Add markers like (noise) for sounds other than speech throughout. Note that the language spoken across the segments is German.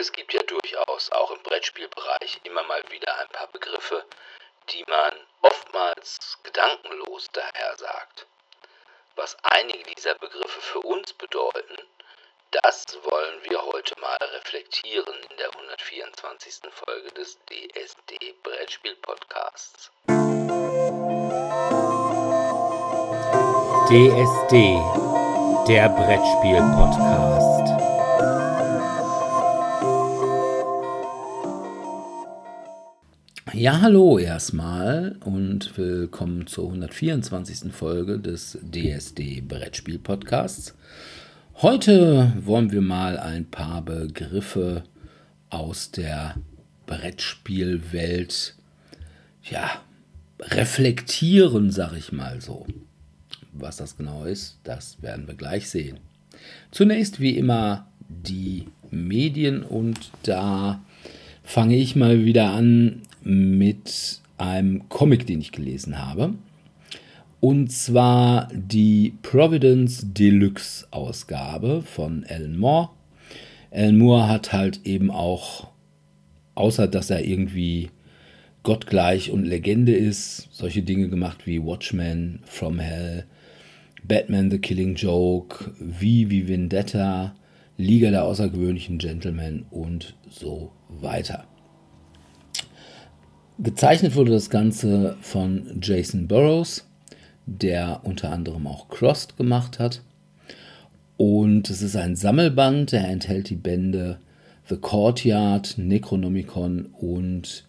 Es gibt ja durchaus auch im Brettspielbereich immer mal wieder ein paar Begriffe, die man oftmals gedankenlos daher sagt. Was einige dieser Begriffe für uns bedeuten, das wollen wir heute mal reflektieren in der 124. Folge des DSD Brettspiel Podcasts. DSD, der Brettspiel Podcast. Ja, hallo erstmal und willkommen zur 124. Folge des DSD Brettspiel Podcasts. Heute wollen wir mal ein paar Begriffe aus der Brettspielwelt ja, reflektieren, sag ich mal so. Was das genau ist, das werden wir gleich sehen. Zunächst wie immer die Medien und da fange ich mal wieder an mit einem Comic, den ich gelesen habe. Und zwar die Providence Deluxe Ausgabe von Alan Moore. Alan Moore hat halt eben auch, außer dass er irgendwie gottgleich und Legende ist, solche Dinge gemacht wie Watchmen, From Hell, Batman the Killing Joke, V wie Vendetta, Liga der außergewöhnlichen Gentlemen und so weiter. Gezeichnet wurde das Ganze von Jason Burroughs, der unter anderem auch Crossed gemacht hat. Und es ist ein Sammelband, der enthält die Bände The Courtyard, Necronomicon und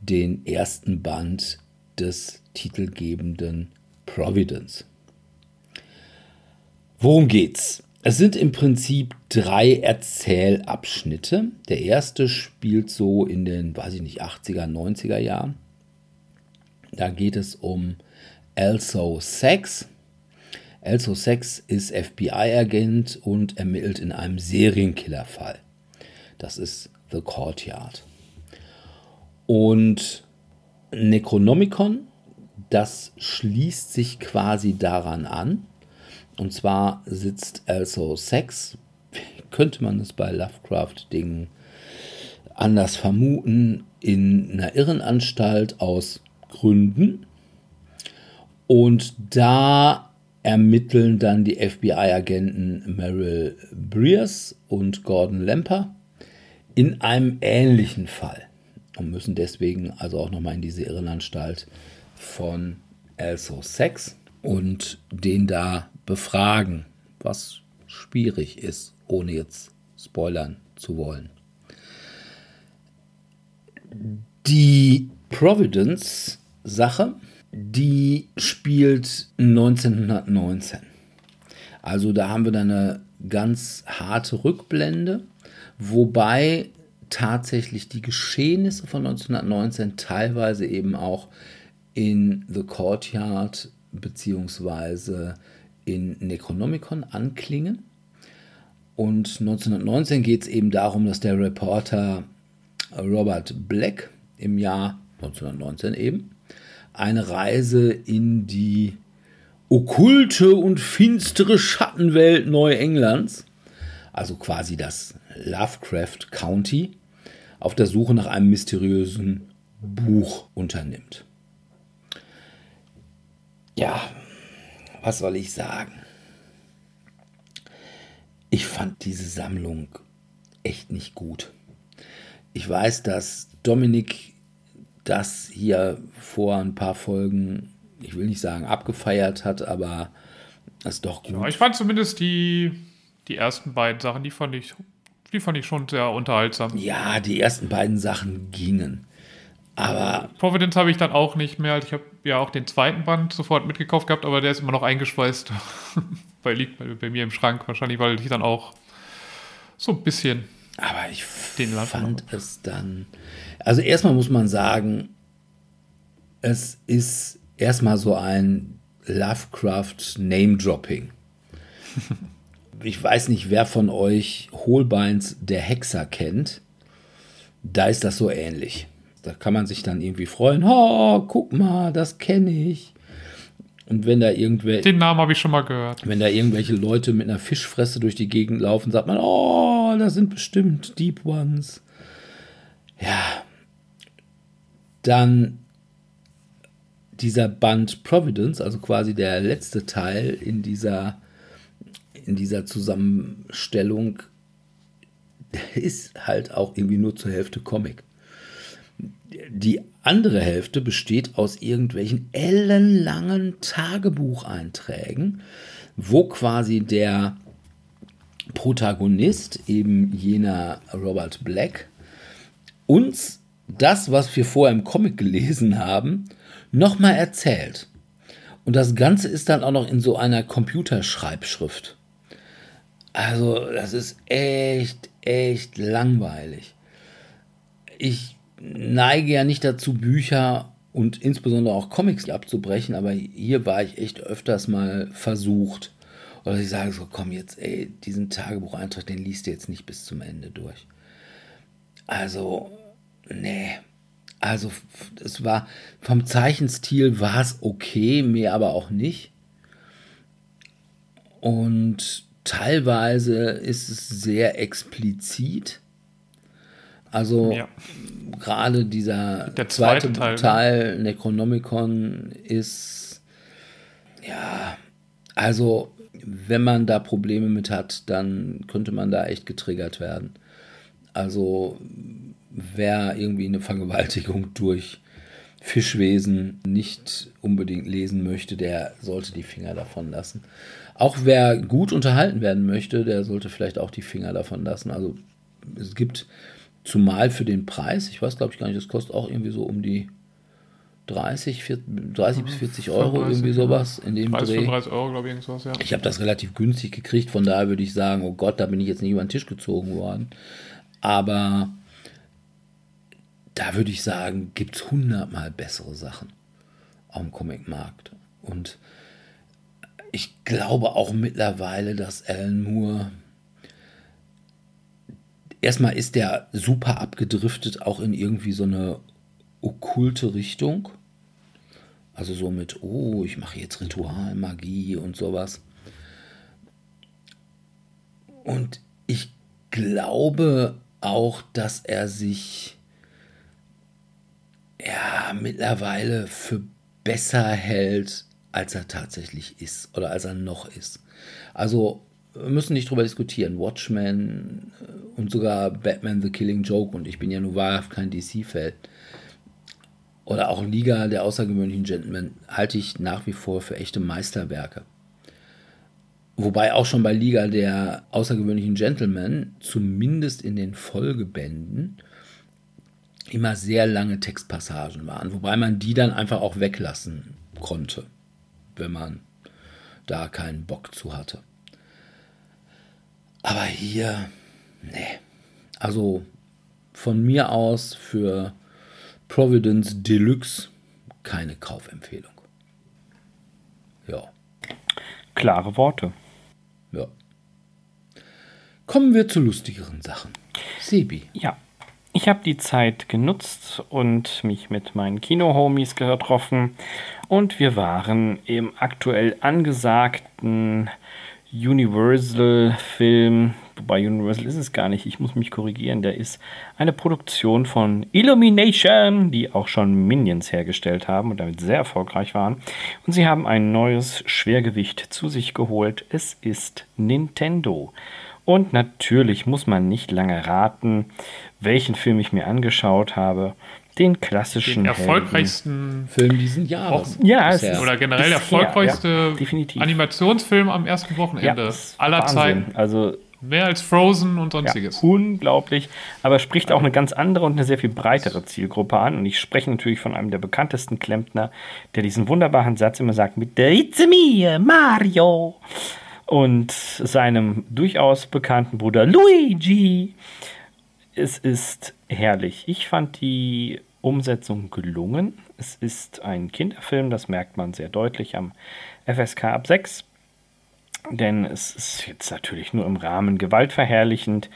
den ersten Band des titelgebenden Providence. Worum geht's? Es sind im Prinzip drei Erzählabschnitte. Der erste spielt so in den, weiß ich nicht, 80er, 90er Jahren. Da geht es um Elso Sex. Elso Sex ist FBI-Agent und ermittelt in einem Serienkillerfall. Das ist The Courtyard. Und Necronomicon, das schließt sich quasi daran an. Und zwar sitzt also Sex, könnte man es bei Lovecraft-Dingen anders vermuten, in einer Irrenanstalt aus Gründen. Und da ermitteln dann die FBI-Agenten Meryl Breers und Gordon Lemper in einem ähnlichen Fall und müssen deswegen also auch nochmal in diese Irrenanstalt von Also Sex und den da befragen, was schwierig ist, ohne jetzt spoilern zu wollen. Die Providence-Sache, die spielt 1919. Also da haben wir dann eine ganz harte Rückblende, wobei tatsächlich die Geschehnisse von 1919 teilweise eben auch in The Courtyard beziehungsweise in Necronomicon anklingen. Und 1919 geht es eben darum, dass der Reporter Robert Black im Jahr 1919 eben eine Reise in die okkulte und finstere Schattenwelt Neuenglands, also quasi das Lovecraft County, auf der Suche nach einem mysteriösen Buch unternimmt. Ja, was soll ich sagen? Ich fand diese Sammlung echt nicht gut. Ich weiß, dass Dominik das hier vor ein paar Folgen, ich will nicht sagen abgefeiert hat, aber das ist doch gut. Ja, ich fand zumindest die, die ersten beiden Sachen, die fand ich, die fand ich schon sehr unterhaltsam. Ja, die ersten beiden Sachen gingen. Aber. Providence habe ich dann auch nicht mehr. Ich habe ja auch den zweiten Band sofort mitgekauft gehabt, aber der ist immer noch eingeschweißt. (laughs) weil liegt bei, bei, mir im Schrank wahrscheinlich, weil ich dann auch so ein bisschen. Aber ich den fand es dann. Also erstmal muss man sagen, es ist erstmal so ein Lovecraft Name-Dropping. (laughs) ich weiß nicht, wer von euch Holbeins der Hexer kennt. Da ist das so ähnlich. Da kann man sich dann irgendwie freuen. Oh, guck mal, das kenne ich. Und wenn da irgendwelche. Den Namen habe ich schon mal gehört. Wenn da irgendwelche Leute mit einer Fischfresse durch die Gegend laufen, sagt man, oh, das sind bestimmt Deep Ones. Ja. Dann dieser Band Providence, also quasi der letzte Teil in dieser, in dieser Zusammenstellung, ist halt auch irgendwie nur zur Hälfte Comic. Die andere Hälfte besteht aus irgendwelchen ellenlangen Tagebucheinträgen, wo quasi der Protagonist, eben jener Robert Black, uns das, was wir vorher im Comic gelesen haben, nochmal erzählt. Und das Ganze ist dann auch noch in so einer Computerschreibschrift. Also, das ist echt, echt langweilig. Ich neige ja nicht dazu, Bücher und insbesondere auch Comics abzubrechen, aber hier war ich echt öfters mal versucht. Oder ich sage so, komm jetzt, ey, diesen Tagebucheintrag, den liest du jetzt nicht bis zum Ende durch. Also, nee. Also, es war, vom Zeichenstil war es okay, mehr aber auch nicht. Und teilweise ist es sehr explizit. Also ja. gerade dieser Der zweite, zweite Teil, ne? Teil ne? Necronomicon ist ja, also wenn man da Probleme mit hat, dann könnte man da echt getriggert werden. Also wer irgendwie eine Vergewaltigung durch Fischwesen nicht unbedingt lesen möchte, der sollte die Finger davon lassen. Auch wer gut unterhalten werden möchte, der sollte vielleicht auch die Finger davon lassen. Also es gibt zumal für den Preis, ich weiß glaube ich gar nicht, das kostet auch irgendwie so um die 30, 40, 30 bis 40 Euro, 35, irgendwie sowas in dem 30, Dreh. 35 Euro, glaube ich, irgendwas, ja. Ich habe das relativ günstig gekriegt, von daher würde ich sagen, oh Gott, da bin ich jetzt nicht über den Tisch gezogen worden. Aber da würde ich sagen, gibt es hundertmal bessere Sachen am Comicmarkt. Und ich glaube auch mittlerweile, dass Alan Moore erstmal ist der super abgedriftet, auch in irgendwie so eine okkulte Richtung. Also so mit, oh, ich mache jetzt Ritualmagie und sowas. Und ich glaube auch, dass er sich ja mittlerweile für besser hält, als er tatsächlich ist oder als er noch ist. Also müssen nicht drüber diskutieren. Watchmen äh, und sogar Batman The Killing Joke und ich bin ja nur wahrhaft kein DC-Fan. Oder auch Liga der außergewöhnlichen Gentlemen halte ich nach wie vor für echte Meisterwerke. Wobei auch schon bei Liga der außergewöhnlichen Gentlemen, zumindest in den Folgebänden, immer sehr lange Textpassagen waren, wobei man die dann einfach auch weglassen konnte, wenn man da keinen Bock zu hatte. Aber hier, nee. Also von mir aus für Providence Deluxe keine Kaufempfehlung. Ja. Klare Worte. Ja. Kommen wir zu lustigeren Sachen. Sebi. Ja, ich habe die Zeit genutzt und mich mit meinen Kino-Homies getroffen und wir waren im aktuell angesagten Universal-Film, wobei Universal ist es gar nicht, ich muss mich korrigieren, der ist eine Produktion von Illumination, die auch schon Minions hergestellt haben und damit sehr erfolgreich waren. Und sie haben ein neues Schwergewicht zu sich geholt. Es ist Nintendo. Und natürlich muss man nicht lange raten, welchen Film ich mir angeschaut habe. Den klassischen. Den erfolgreichsten Helden. Film diesen Jahres. Ja, es ist, oder generell der erfolgreichste ja, Animationsfilm am ersten Wochenende ja, aller Zeiten. Also Mehr als Frozen und sonstiges. Ja, unglaublich. Aber spricht auch eine ganz andere und eine sehr viel breitere Zielgruppe an. Und ich spreche natürlich von einem der bekanntesten Klempner, der diesen wunderbaren Satz immer sagt mit It's me, Mario und seinem durchaus bekannten Bruder Luigi. Es ist herrlich. Ich fand die Umsetzung gelungen. Es ist ein Kinderfilm, das merkt man sehr deutlich am FSK ab 6. Denn es ist jetzt natürlich nur im Rahmen gewaltverherrlichend.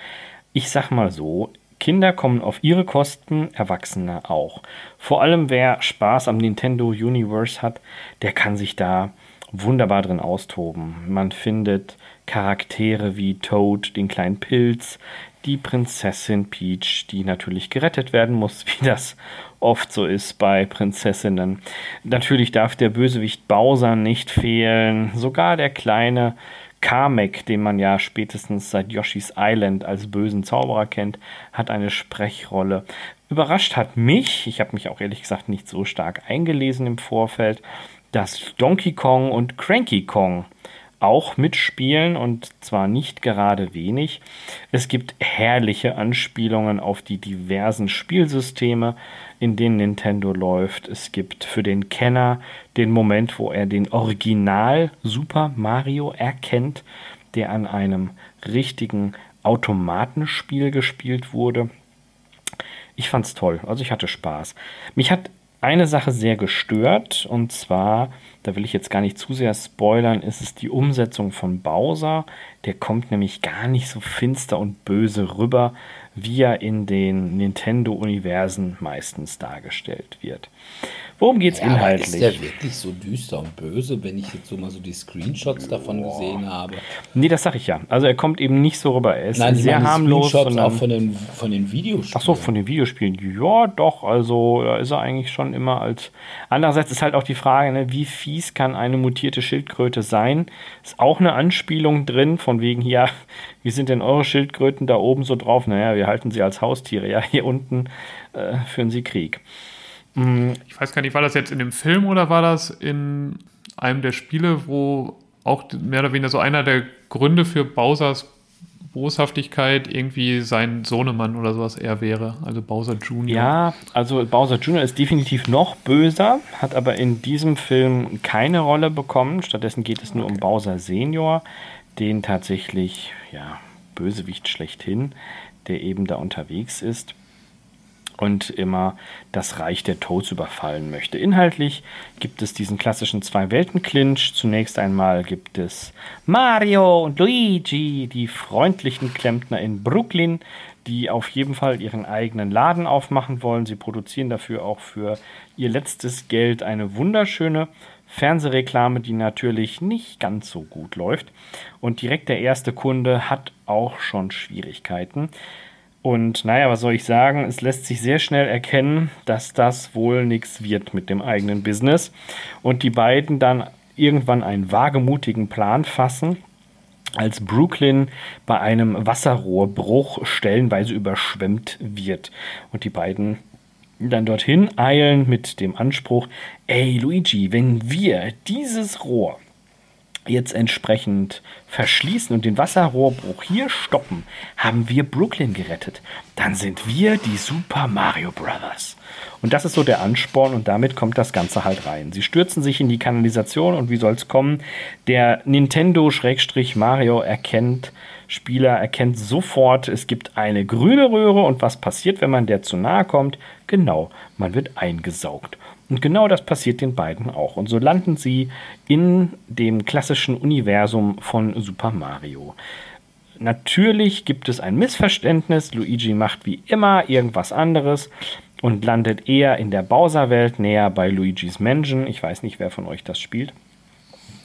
Ich sag mal so, Kinder kommen auf ihre Kosten, Erwachsene auch. Vor allem wer Spaß am Nintendo Universe hat, der kann sich da wunderbar drin austoben. Man findet Charaktere wie Toad, den kleinen Pilz, die Prinzessin Peach, die natürlich gerettet werden muss, (laughs) wie das oft so ist bei Prinzessinnen. Natürlich darf der Bösewicht Bowser nicht fehlen, sogar der kleine Kamek, den man ja spätestens seit Yoshi's Island als bösen Zauberer kennt, hat eine Sprechrolle. Überrascht hat mich, ich habe mich auch ehrlich gesagt nicht so stark eingelesen im Vorfeld, dass Donkey Kong und Cranky Kong auch mitspielen und zwar nicht gerade wenig. Es gibt herrliche Anspielungen auf die diversen Spielsysteme, in denen Nintendo läuft. Es gibt für den Kenner den Moment, wo er den Original Super Mario erkennt, der an einem richtigen Automatenspiel gespielt wurde. Ich fand's toll, also ich hatte Spaß. Mich hat eine Sache sehr gestört und zwar da will ich jetzt gar nicht zu sehr spoilern, ist es die Umsetzung von Bowser. Der kommt nämlich gar nicht so finster und böse rüber, wie er in den Nintendo-Universen meistens dargestellt wird. Worum geht es ja, inhaltlich? Ist der wirklich so düster und böse, wenn ich jetzt so mal so die Screenshots davon Boah. gesehen habe? Nee, das sag ich ja. Also er kommt eben nicht so rüber. Er ist Nein, sehr harmlos. Screenshots auch von den, von den Videospielen. Ach so, von den Videospielen. Ja, doch. Also da ist er eigentlich schon immer als. Andererseits ist halt auch die Frage, ne, wie fies kann eine mutierte Schildkröte sein? Ist auch eine Anspielung drin, von wegen, ja, wie sind denn eure Schildkröten da oben so drauf? Naja, wir halten sie als Haustiere. Ja, hier unten äh, führen sie Krieg. Mhm. Ich weiß gar nicht, war das jetzt in dem Film oder war das in einem der Spiele, wo auch mehr oder weniger so einer der Gründe für Bowsers Boshaftigkeit irgendwie sein Sohnemann oder sowas eher wäre, also Bowser Jr. Ja, also Bowser Jr. ist definitiv noch böser, hat aber in diesem Film keine Rolle bekommen. Stattdessen geht es nur um Bowser Senior, den tatsächlich, ja, Bösewicht schlechthin, der eben da unterwegs ist und immer das Reich der Toads überfallen möchte. Inhaltlich gibt es diesen klassischen Zwei-Welten-Clinch. Zunächst einmal gibt es Mario und Luigi, die freundlichen Klempner in Brooklyn, die auf jeden Fall ihren eigenen Laden aufmachen wollen. Sie produzieren dafür auch für ihr letztes Geld eine wunderschöne Fernsehreklame, die natürlich nicht ganz so gut läuft. Und direkt der erste Kunde hat auch schon Schwierigkeiten. Und naja, was soll ich sagen? Es lässt sich sehr schnell erkennen, dass das wohl nichts wird mit dem eigenen Business. Und die beiden dann irgendwann einen wagemutigen Plan fassen, als Brooklyn bei einem Wasserrohrbruch stellenweise überschwemmt wird. Und die beiden dann dorthin eilen mit dem Anspruch, ey Luigi, wenn wir dieses Rohr jetzt entsprechend verschließen und den Wasserrohrbruch hier stoppen, haben wir Brooklyn gerettet. Dann sind wir die Super Mario Brothers. Und das ist so der Ansporn und damit kommt das Ganze halt rein. Sie stürzen sich in die Kanalisation und wie soll es kommen? Der Nintendo-Mario erkennt, Spieler erkennt sofort, es gibt eine grüne Röhre und was passiert, wenn man der zu nahe kommt? Genau, man wird eingesaugt. Und genau das passiert den beiden auch. Und so landen sie in dem klassischen Universum von Super Mario. Natürlich gibt es ein Missverständnis. Luigi macht wie immer irgendwas anderes und landet eher in der Bowser-Welt, näher bei Luigis Mansion. Ich weiß nicht, wer von euch das spielt.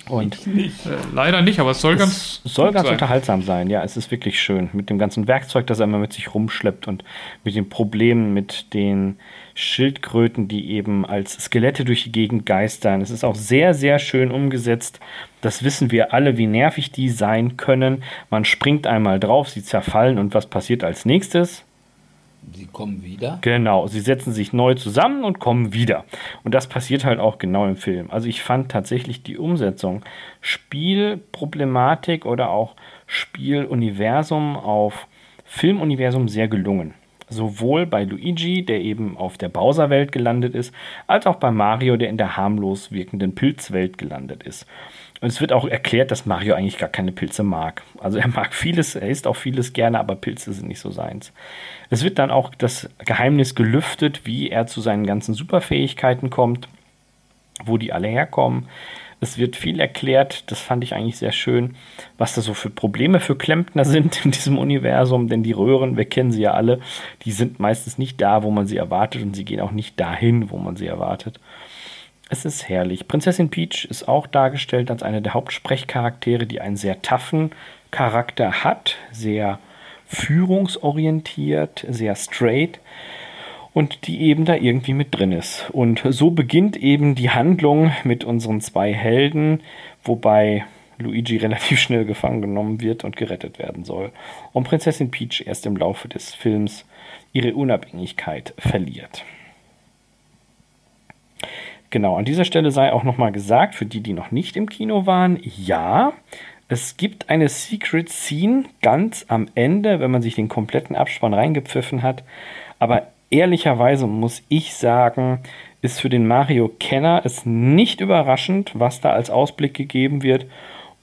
Und nicht. Äh, leider nicht, aber es soll es ganz soll ganz sein. unterhaltsam sein. Ja, es ist wirklich schön mit dem ganzen Werkzeug, das er immer mit sich rumschleppt und mit den Problemen mit den Schildkröten, die eben als Skelette durch die Gegend geistern. Es ist auch sehr sehr schön umgesetzt. Das wissen wir alle, wie nervig die sein können. Man springt einmal drauf, sie zerfallen und was passiert als nächstes? Sie kommen wieder? Genau, sie setzen sich neu zusammen und kommen wieder. Und das passiert halt auch genau im Film. Also ich fand tatsächlich die Umsetzung, Spielproblematik oder auch Spieluniversum auf Filmuniversum sehr gelungen. Sowohl bei Luigi, der eben auf der Bowser-Welt gelandet ist, als auch bei Mario, der in der harmlos wirkenden Pilzwelt gelandet ist. Und es wird auch erklärt, dass Mario eigentlich gar keine Pilze mag. Also er mag vieles, er isst auch vieles gerne, aber Pilze sind nicht so seins. Es wird dann auch das Geheimnis gelüftet, wie er zu seinen ganzen Superfähigkeiten kommt, wo die alle herkommen. Es wird viel erklärt, das fand ich eigentlich sehr schön, was da so für Probleme für Klempner sind in diesem Universum, denn die Röhren, wir kennen sie ja alle, die sind meistens nicht da, wo man sie erwartet und sie gehen auch nicht dahin, wo man sie erwartet. Es ist herrlich. Prinzessin Peach ist auch dargestellt als eine der Hauptsprechcharaktere, die einen sehr taffen Charakter hat, sehr führungsorientiert, sehr straight und die eben da irgendwie mit drin ist. Und so beginnt eben die Handlung mit unseren zwei Helden, wobei Luigi relativ schnell gefangen genommen wird und gerettet werden soll. Und Prinzessin Peach erst im Laufe des Films ihre Unabhängigkeit verliert. Genau, an dieser Stelle sei auch nochmal gesagt, für die, die noch nicht im Kino waren, ja, es gibt eine Secret Scene ganz am Ende, wenn man sich den kompletten Abspann reingepfiffen hat. Aber ehrlicherweise muss ich sagen, ist für den Mario-Kenner es nicht überraschend, was da als Ausblick gegeben wird.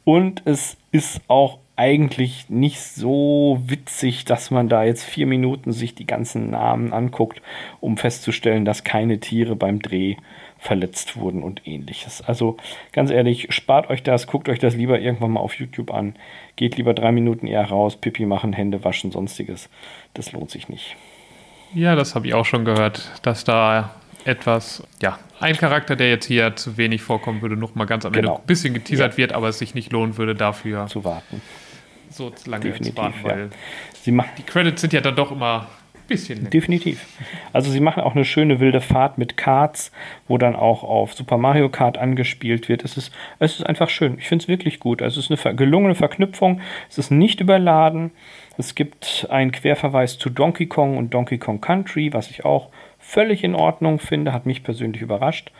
Und es ist auch eigentlich nicht so witzig, dass man da jetzt vier Minuten sich die ganzen Namen anguckt, um festzustellen, dass keine Tiere beim Dreh verletzt wurden und ähnliches. Also ganz ehrlich, spart euch das, guckt euch das lieber irgendwann mal auf YouTube an. Geht lieber drei Minuten eher raus, Pipi machen, Hände waschen, sonstiges. Das lohnt sich nicht. Ja, das habe ich auch schon gehört, dass da etwas, ja, ein Charakter, der jetzt hier zu wenig vorkommen würde, noch mal ganz am genau. Ende ein bisschen geteasert ja. wird, aber es sich nicht lohnen würde, dafür zu warten. So lange Definitiv, zu warten, weil ja. die Credits sind ja dann doch immer Bisschen. Definitiv. Also sie machen auch eine schöne wilde Fahrt mit Karts, wo dann auch auf Super Mario Kart angespielt wird. Es ist, es ist einfach schön. Ich finde es wirklich gut. Also es ist eine gelungene Verknüpfung. Es ist nicht überladen. Es gibt einen Querverweis zu Donkey Kong und Donkey Kong Country, was ich auch völlig in Ordnung finde. Hat mich persönlich überrascht.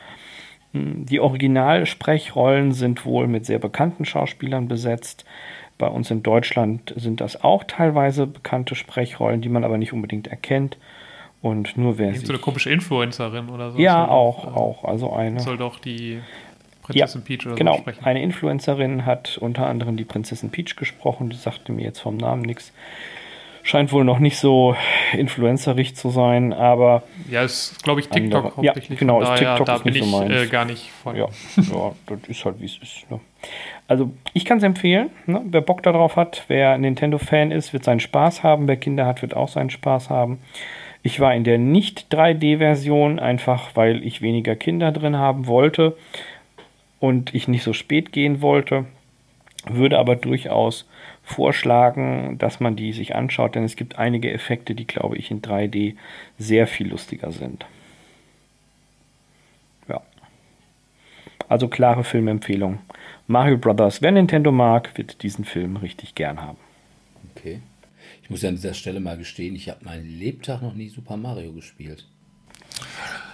Hm, die Originalsprechrollen sind wohl mit sehr bekannten Schauspielern besetzt. Bei uns in Deutschland sind das auch teilweise bekannte Sprechrollen, die man aber nicht unbedingt erkennt. Und nur wer sie. So eine komische Influencerin oder so. Ja, auch, doch, auch. Also eine. Soll doch die Prinzessin ja, Peach oder genau. so sprechen. Eine Influencerin hat unter anderem die Prinzessin Peach gesprochen. Die sagte mir jetzt vom Namen nichts. Scheint wohl noch nicht so influencerig zu sein, aber. Ja, ist, glaube ich, TikTok andere, hauptsächlich. Ja, genau, ist TikTok da ist bin ich so äh, gar nicht von. Ja, ja, das ist halt wie es ist. Ne? Also ich kann es empfehlen. Ne? Wer Bock darauf hat, wer Nintendo-Fan ist, wird seinen Spaß haben. Wer Kinder hat, wird auch seinen Spaß haben. Ich war in der nicht 3D-Version, einfach weil ich weniger Kinder drin haben wollte und ich nicht so spät gehen wollte. Würde aber durchaus vorschlagen, dass man die sich anschaut, denn es gibt einige Effekte, die, glaube ich, in 3D sehr viel lustiger sind. Ja. Also klare Filmempfehlung. Mario Brothers, wer Nintendo mag, wird diesen Film richtig gern haben. Okay. Ich muss ja an dieser Stelle mal gestehen, ich habe meinen Lebtag noch nie Super Mario gespielt.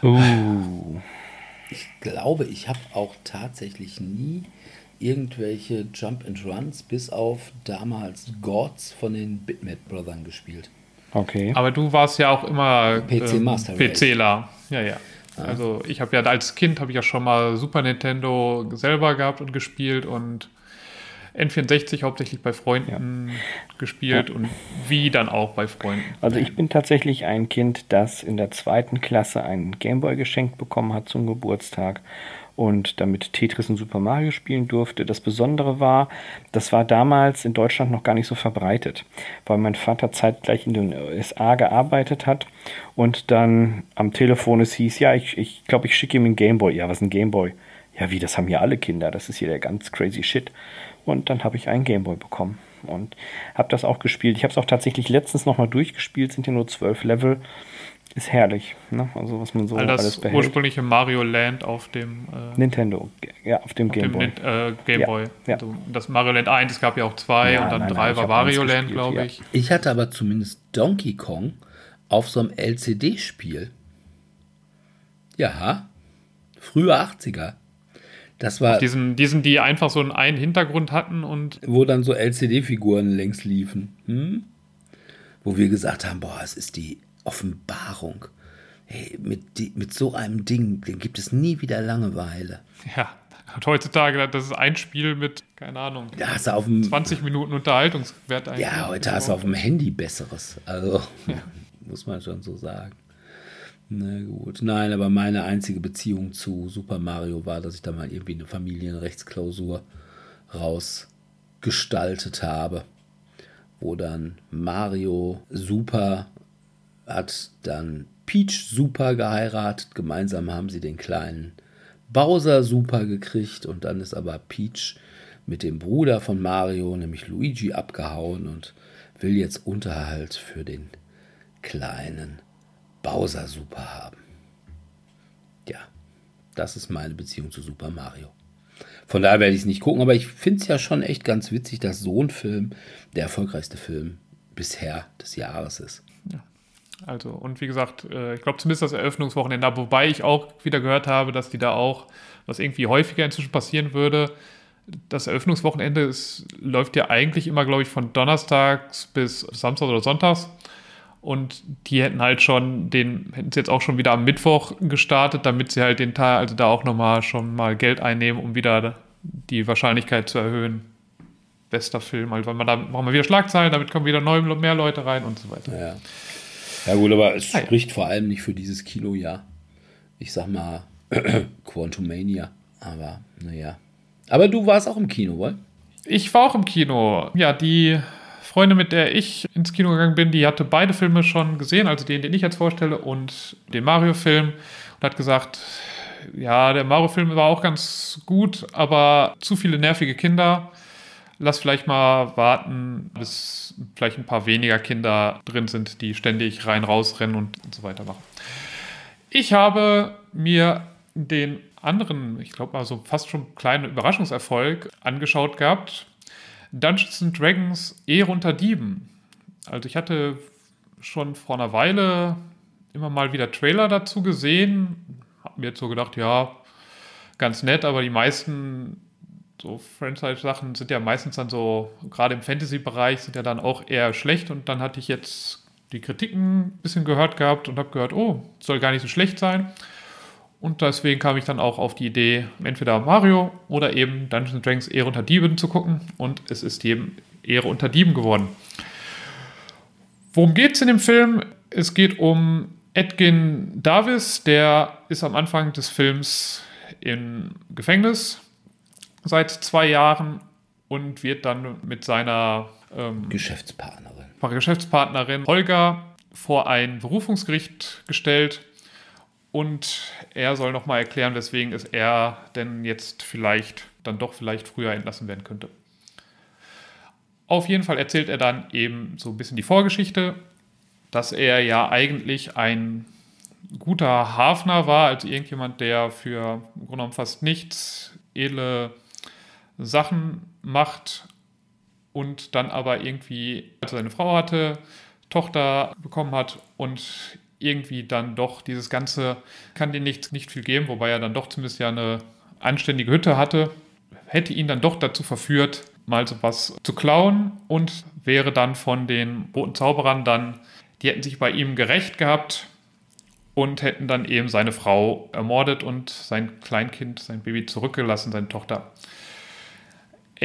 Uh. Ich glaube, ich habe auch tatsächlich nie irgendwelche Jump and Runs bis auf damals Gods von den Bitmap Brothers gespielt. Okay. Aber du warst ja auch immer PC ähm, Master PCler. Ja, ja. Also ich habe ja als Kind habe ich ja schon mal Super Nintendo selber gehabt und gespielt und N64 hauptsächlich bei Freunden ja. gespielt ja. und wie dann auch bei Freunden. Also ich bin tatsächlich ein Kind, das in der zweiten Klasse einen Gameboy geschenkt bekommen hat zum Geburtstag und damit Tetris und Super Mario spielen durfte. Das Besondere war, das war damals in Deutschland noch gar nicht so verbreitet, weil mein Vater zeitgleich in den USA gearbeitet hat und dann am Telefon es hieß, ja, ich glaube, ich, glaub, ich schicke ihm einen Gameboy. Ja, was ist ein Gameboy? Ja, wie, das haben hier alle Kinder, das ist hier der ganz crazy Shit. Und dann habe ich einen Gameboy bekommen und habe das auch gespielt. Ich habe es auch tatsächlich letztens nochmal durchgespielt, sind ja nur zwölf Level ist herrlich, ne? Also was man so All das alles behält. ursprüngliche Mario Land auf dem äh, Nintendo, ja, auf dem Game Boy. Äh, Game ja, Boy. Ja. Also das Mario Land 1, es gab ja auch zwei ja, und dann nein, drei nein, war Mario Land, glaube ich. Ich hatte aber zumindest Donkey Kong auf so einem LCD-Spiel. Ja, frühe 80er. Das war. Auf diesen, diesen, die einfach so einen Hintergrund hatten und. Wo dann so LCD-Figuren längs liefen. Hm? Wo wir gesagt haben, boah, es ist die Offenbarung. Hey, mit, die, mit so einem Ding, den gibt es nie wieder Langeweile. Ja, heutzutage, das ist ein Spiel mit, keine Ahnung, da hast du auf dem, 20 Minuten Unterhaltungswert eigentlich. Ja, heute hast du auf dem Handy Besseres. Also, ja. (laughs) muss man schon so sagen. Na gut. Nein, aber meine einzige Beziehung zu Super Mario war, dass ich da mal irgendwie eine Familienrechtsklausur rausgestaltet habe, wo dann Mario Super hat dann Peach super geheiratet. Gemeinsam haben sie den kleinen Bowser super gekriegt und dann ist aber Peach mit dem Bruder von Mario, nämlich Luigi, abgehauen und will jetzt Unterhalt für den kleinen Bowser super haben. Ja, das ist meine Beziehung zu Super Mario. Von daher werde ich es nicht gucken, aber ich finde es ja schon echt ganz witzig, dass so ein Film der erfolgreichste Film bisher des Jahres ist. Ja. Also, und wie gesagt, äh, ich glaube zumindest das Eröffnungswochenende, wobei ich auch wieder gehört habe, dass die da auch, was irgendwie häufiger inzwischen passieren würde, das Eröffnungswochenende ist, läuft ja eigentlich immer, glaube ich, von Donnerstags bis Samstag oder Sonntags. Und die hätten halt schon den, hätten sie jetzt auch schon wieder am Mittwoch gestartet, damit sie halt den Teil, also da auch nochmal schon mal Geld einnehmen, um wieder die Wahrscheinlichkeit zu erhöhen. Bester Film, also weil man da brauchen wir wieder Schlagzeilen, damit kommen wieder neu, mehr Leute rein und so weiter. Ja, ja gut, aber es ah, spricht ja. vor allem nicht für dieses Kinojahr. Ich sag mal (clears throat) Quantumania, aber naja. Aber du warst auch im Kino, wohl? Ich war auch im Kino. Ja, die Freundin, mit der ich ins Kino gegangen bin, die hatte beide Filme schon gesehen, also den, den ich jetzt vorstelle, und den Mario-Film und hat gesagt, ja, der Mario-Film war auch ganz gut, aber zu viele nervige Kinder. Lass vielleicht mal warten, bis vielleicht ein paar weniger Kinder drin sind, die ständig rein, raus rennen und, und so weiter machen. Ich habe mir den anderen, ich glaube, also fast schon kleinen Überraschungserfolg angeschaut gehabt. Dungeons and Dragons Ehre unter Dieben. Also ich hatte schon vor einer Weile immer mal wieder Trailer dazu gesehen. Hab mir jetzt so gedacht, ja, ganz nett, aber die meisten so Franchise-Sachen sind ja meistens dann so, gerade im Fantasy-Bereich, sind ja dann auch eher schlecht. Und dann hatte ich jetzt die Kritiken ein bisschen gehört gehabt und habe gehört, oh, soll gar nicht so schlecht sein. Und deswegen kam ich dann auch auf die Idee, entweder Mario oder eben Dungeons Dragons Ehre unter Dieben zu gucken. Und es ist eben Ehre unter Dieben geworden. Worum geht es in dem Film? Es geht um Edgin Davis, der ist am Anfang des Films im Gefängnis seit zwei Jahren und wird dann mit seiner ähm, Geschäftspartnerin. Geschäftspartnerin Holger vor ein Berufungsgericht gestellt und er soll nochmal erklären, weswegen es er denn jetzt vielleicht, dann doch vielleicht früher entlassen werden könnte. Auf jeden Fall erzählt er dann eben so ein bisschen die Vorgeschichte, dass er ja eigentlich ein guter Hafner war, also irgendjemand, der für im Grunde genommen fast nichts edle Sachen macht und dann aber irgendwie, als er seine Frau hatte, Tochter bekommen hat und irgendwie dann doch dieses Ganze, kann dir nicht, nicht viel geben, wobei er dann doch zumindest ja eine anständige Hütte hatte, hätte ihn dann doch dazu verführt, mal so was zu klauen und wäre dann von den roten Zauberern dann, die hätten sich bei ihm gerecht gehabt und hätten dann eben seine Frau ermordet und sein Kleinkind, sein Baby zurückgelassen, seine Tochter.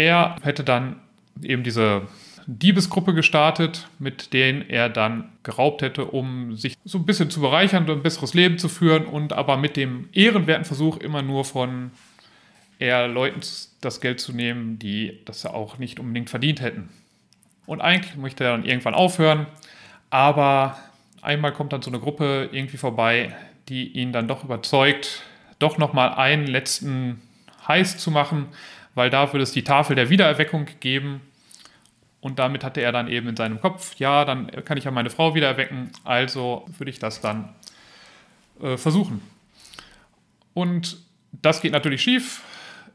Er hätte dann eben diese Diebesgruppe gestartet, mit denen er dann geraubt hätte, um sich so ein bisschen zu bereichern und ein besseres Leben zu führen und aber mit dem ehrenwerten Versuch immer nur von eher Leuten das Geld zu nehmen, die das auch nicht unbedingt verdient hätten. Und eigentlich möchte er dann irgendwann aufhören, aber einmal kommt dann so eine Gruppe irgendwie vorbei, die ihn dann doch überzeugt, doch nochmal einen letzten Heiß zu machen, weil da würde es die Tafel der Wiedererweckung geben und damit hatte er dann eben in seinem Kopf, ja, dann kann ich ja meine Frau wieder erwecken, also würde ich das dann äh, versuchen. Und das geht natürlich schief.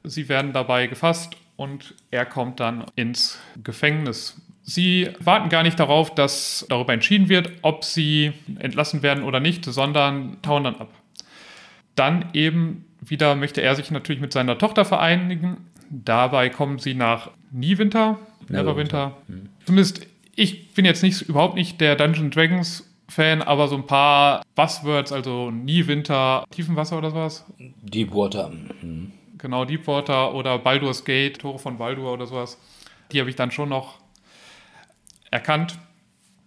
Sie werden dabei gefasst und er kommt dann ins Gefängnis. Sie warten gar nicht darauf, dass darüber entschieden wird, ob sie entlassen werden oder nicht, sondern tauen dann ab. Dann eben wieder möchte er sich natürlich mit seiner Tochter vereinigen. Dabei kommen sie nach Niewinter, Neverwinter. Hm. Zumindest, ich bin jetzt nicht, überhaupt nicht der Dungeon Dragons Fan, aber so ein paar Buzzwords, also Niewinter, Tiefenwasser oder sowas. Deepwater. Mhm. Genau, Deepwater oder Baldur's Gate, Tore von Baldur oder sowas. Die habe ich dann schon noch erkannt.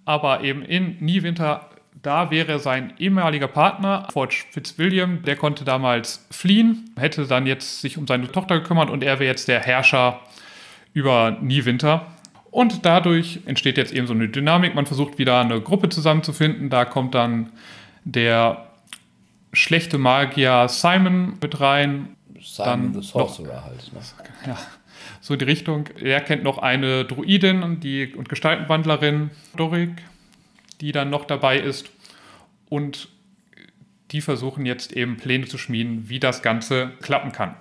Aber eben in Niewinter, da wäre sein ehemaliger Partner, Ford Fitzwilliam, der konnte damals fliehen, hätte dann jetzt sich um seine Tochter gekümmert und er wäre jetzt der Herrscher über Niewinter. Und dadurch entsteht jetzt eben so eine Dynamik. Man versucht wieder eine Gruppe zusammenzufinden. Da kommt dann der schlechte Magier Simon mit rein. Simon the Sorcerer noch, halt. Ne? Ja, so die Richtung. Er kennt noch eine Druidin die, und Gestaltenwandlerin Dorik, die dann noch dabei ist. Und die versuchen jetzt eben Pläne zu schmieden, wie das Ganze klappen kann.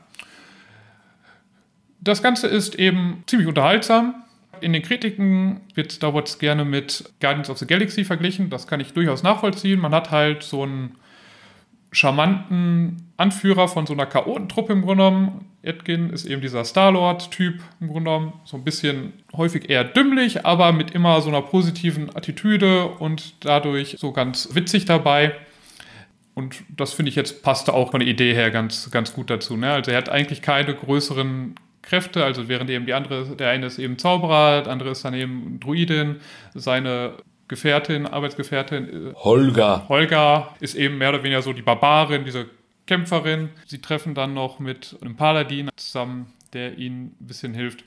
Das Ganze ist eben ziemlich unterhaltsam. In den Kritiken wird Star Wars gerne mit Guardians of the Galaxy verglichen. Das kann ich durchaus nachvollziehen. Man hat halt so einen charmanten Anführer von so einer Chaotentruppe im Grunde genommen. Edgin ist eben dieser Star-Lord-Typ im Grunde genommen. So ein bisschen häufig eher dümmlich, aber mit immer so einer positiven Attitüde und dadurch so ganz witzig dabei. Und das finde ich jetzt passte auch von der Idee her ganz, ganz gut dazu. Ne? Also er hat eigentlich keine größeren Kräfte, also während eben die andere, der eine ist eben Zauberer, der andere ist dann eben Druidin, seine Gefährtin, Arbeitsgefährtin. Äh, Holga. Holga ist eben mehr oder weniger so die Barbarin, diese Kämpferin. Sie treffen dann noch mit einem Paladin zusammen, der ihnen ein bisschen hilft.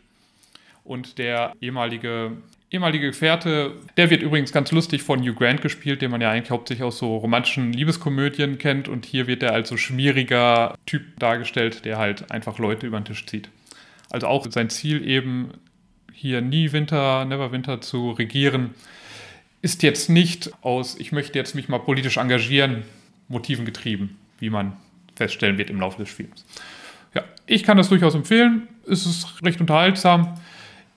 Und der ehemalige, ehemalige Gefährte, der wird übrigens ganz lustig von Hugh Grant gespielt, den man ja eigentlich hauptsächlich aus so romantischen Liebeskomödien kennt. Und hier wird er als so schmieriger Typ dargestellt, der halt einfach Leute über den Tisch zieht. Also auch sein Ziel eben hier nie Winter, Never Winter zu regieren, ist jetzt nicht aus, ich möchte jetzt mich mal politisch engagieren, Motiven getrieben, wie man feststellen wird im Laufe des Films. Ja, ich kann das durchaus empfehlen. Es ist recht unterhaltsam.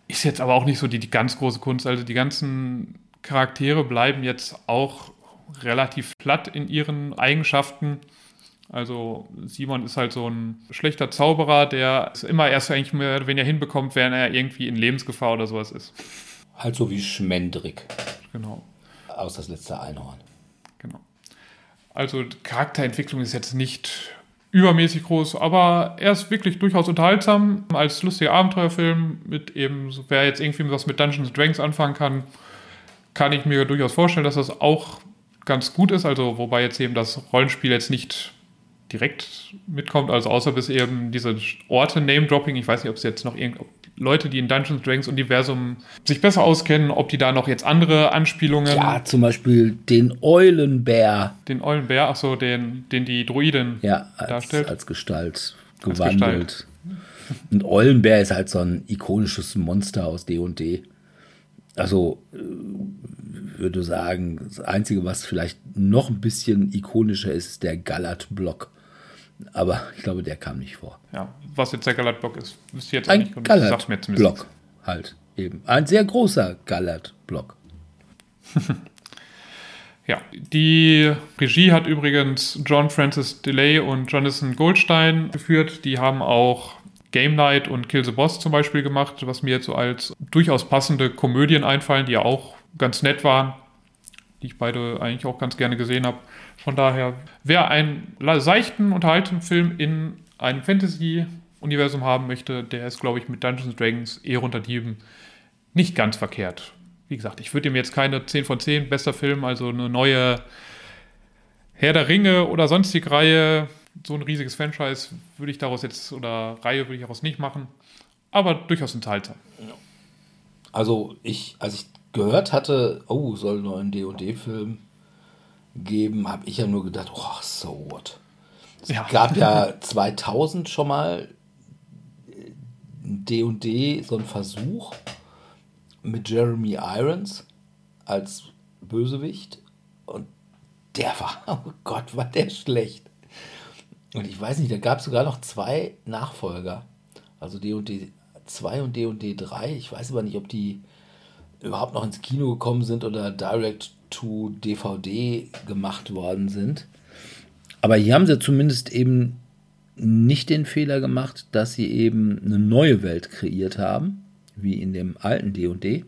Ist jetzt aber auch nicht so die, die ganz große Kunst. Also die ganzen Charaktere bleiben jetzt auch relativ platt in ihren Eigenschaften. Also Simon ist halt so ein schlechter Zauberer, der es immer erst eigentlich mehr oder weniger hinbekommt, wenn er irgendwie in Lebensgefahr oder sowas ist. Halt so wie Schmendrick. Genau. Aus das letzte Einhorn. Genau. Also Charakterentwicklung ist jetzt nicht übermäßig groß, aber er ist wirklich durchaus unterhaltsam als lustiger Abenteuerfilm mit eben, wer jetzt irgendwie was mit Dungeons Dragons anfangen kann, kann ich mir durchaus vorstellen, dass das auch ganz gut ist. Also wobei jetzt eben das Rollenspiel jetzt nicht direkt mitkommt, also außer bis eben diese Orte Name-Dropping. Ich weiß nicht, ob es jetzt noch irgend, Leute, die in Dungeons Dragons Universum sich besser auskennen, ob die da noch jetzt andere Anspielungen. Ja, zum Beispiel den Eulenbär. Den Eulenbär, achso, den, den die Druiden ja, als, darstellt. Als Gestalt gewandelt. Als Gestalt. Ein Eulenbär ist halt so ein ikonisches Monster aus D&D. &D. Also äh, würde sagen, das Einzige, was vielleicht noch ein bisschen ikonischer ist, ist der Galat-Block. Aber ich glaube, der kam nicht vor. Ja, was jetzt der Galat-Block ist, wisst ihr jetzt Ein nicht. Galat-Block halt eben. Ein sehr großer Galat-Block. (laughs) ja, die Regie hat übrigens John Francis Delay und Jonathan Goldstein geführt. Die haben auch Game Night und Kill the Boss zum Beispiel gemacht, was mir jetzt so als durchaus passende Komödien einfallen, die ja auch ganz nett waren, die ich beide eigentlich auch ganz gerne gesehen habe. Von daher, wer einen seichten, unterhaltenen Film in einem Fantasy-Universum haben möchte, der ist, glaube ich, mit Dungeons Dragons eher unter Dieben nicht ganz verkehrt. Wie gesagt, ich würde ihm jetzt keine 10 von 10 bester Film, also eine neue Herr der Ringe oder sonstige Reihe, so ein riesiges Franchise würde ich daraus jetzt, oder Reihe würde ich daraus nicht machen, aber durchaus unterhaltsam. Also ich, als ich gehört hatte, oh, soll noch ein D&D-Film geben, habe ich ja nur gedacht, oh, so what. Es ja. gab ja (laughs) 2000 schon mal D&D, so ein Versuch mit Jeremy Irons als Bösewicht und der war, (laughs) oh Gott, war der schlecht. Und ich weiß nicht, da gab es sogar noch zwei Nachfolger. Also D&D 2 und D&D 3. Ich weiß aber nicht, ob die überhaupt noch ins Kino gekommen sind oder direct to DVD gemacht worden sind. Aber hier haben sie zumindest eben nicht den Fehler gemacht, dass sie eben eine neue Welt kreiert haben, wie in dem alten D&D,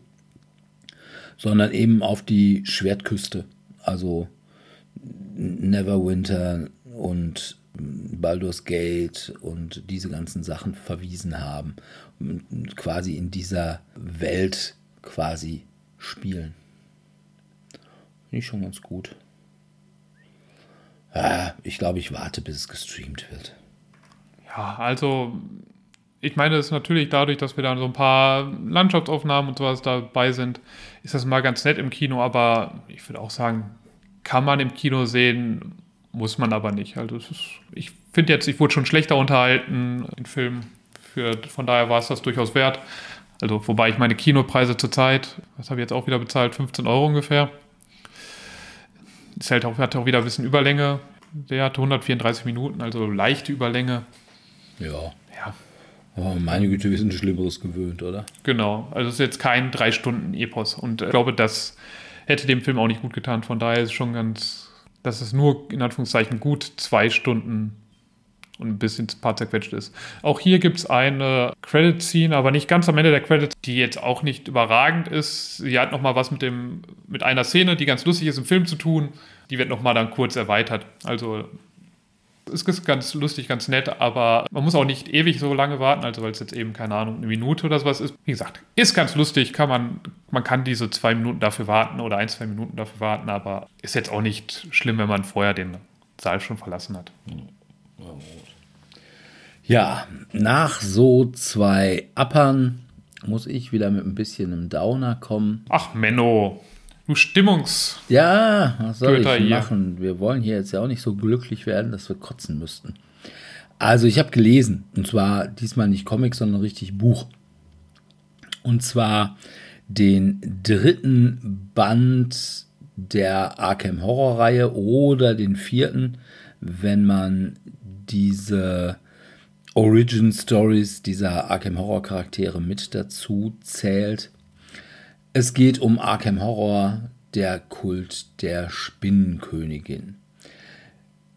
sondern eben auf die Schwertküste, also Neverwinter und Baldur's Gate und diese ganzen Sachen verwiesen haben und quasi in dieser Welt quasi spielen. Finde ich schon ganz gut. Ja, ich glaube, ich warte, bis es gestreamt wird. Ja, also ich meine, es ist natürlich dadurch, dass wir da so ein paar Landschaftsaufnahmen und sowas dabei sind, ist das mal ganz nett im Kino, aber ich würde auch sagen, kann man im Kino sehen, muss man aber nicht. Also ist, ich finde jetzt, ich wurde schon schlechter unterhalten in Filmen. Für, von daher war es das durchaus wert. Also, wobei ich meine Kinopreise zurzeit, was habe ich jetzt auch wieder bezahlt, 15 Euro ungefähr. Es halt auch, hatte auch wieder ein bisschen Überlänge. Der hatte 134 Minuten, also leichte Überlänge. Ja. Ja. Oh, meine Güte, wir sind Schlimmeres gewöhnt, oder? Genau. Also, es ist jetzt kein drei Stunden Epos. Und ich glaube, das hätte dem Film auch nicht gut getan. Von daher ist es schon ganz, dass es nur in Anführungszeichen gut zwei Stunden und ein bisschen ein paar zerquetscht ist. Auch hier gibt es eine Credit-Scene, aber nicht ganz am Ende der Credits, die jetzt auch nicht überragend ist. Sie hat nochmal was mit, dem, mit einer Szene, die ganz lustig ist im Film zu tun. Die wird nochmal dann kurz erweitert. Also ist ganz lustig, ganz nett, aber man muss auch nicht ewig so lange warten, also weil es jetzt eben, keine Ahnung, eine Minute oder sowas ist. Wie gesagt, ist ganz lustig, kann man, man kann diese zwei Minuten dafür warten oder ein, zwei Minuten dafür warten, aber ist jetzt auch nicht schlimm, wenn man vorher den Saal schon verlassen hat. Ja, nach so zwei Appern muss ich wieder mit ein bisschen einem Downer kommen. Ach, Menno. Du Stimmungs. Ja, was soll Götter ich machen? Hier. Wir wollen hier jetzt ja auch nicht so glücklich werden, dass wir kotzen müssten. Also, ich habe gelesen, und zwar diesmal nicht Comic, sondern richtig Buch. Und zwar den dritten Band der Arkham Horror Reihe oder den vierten, wenn man diese Origin Stories dieser Arkham Horror Charaktere mit dazu zählt. Es geht um Arkham Horror, der Kult der Spinnenkönigin.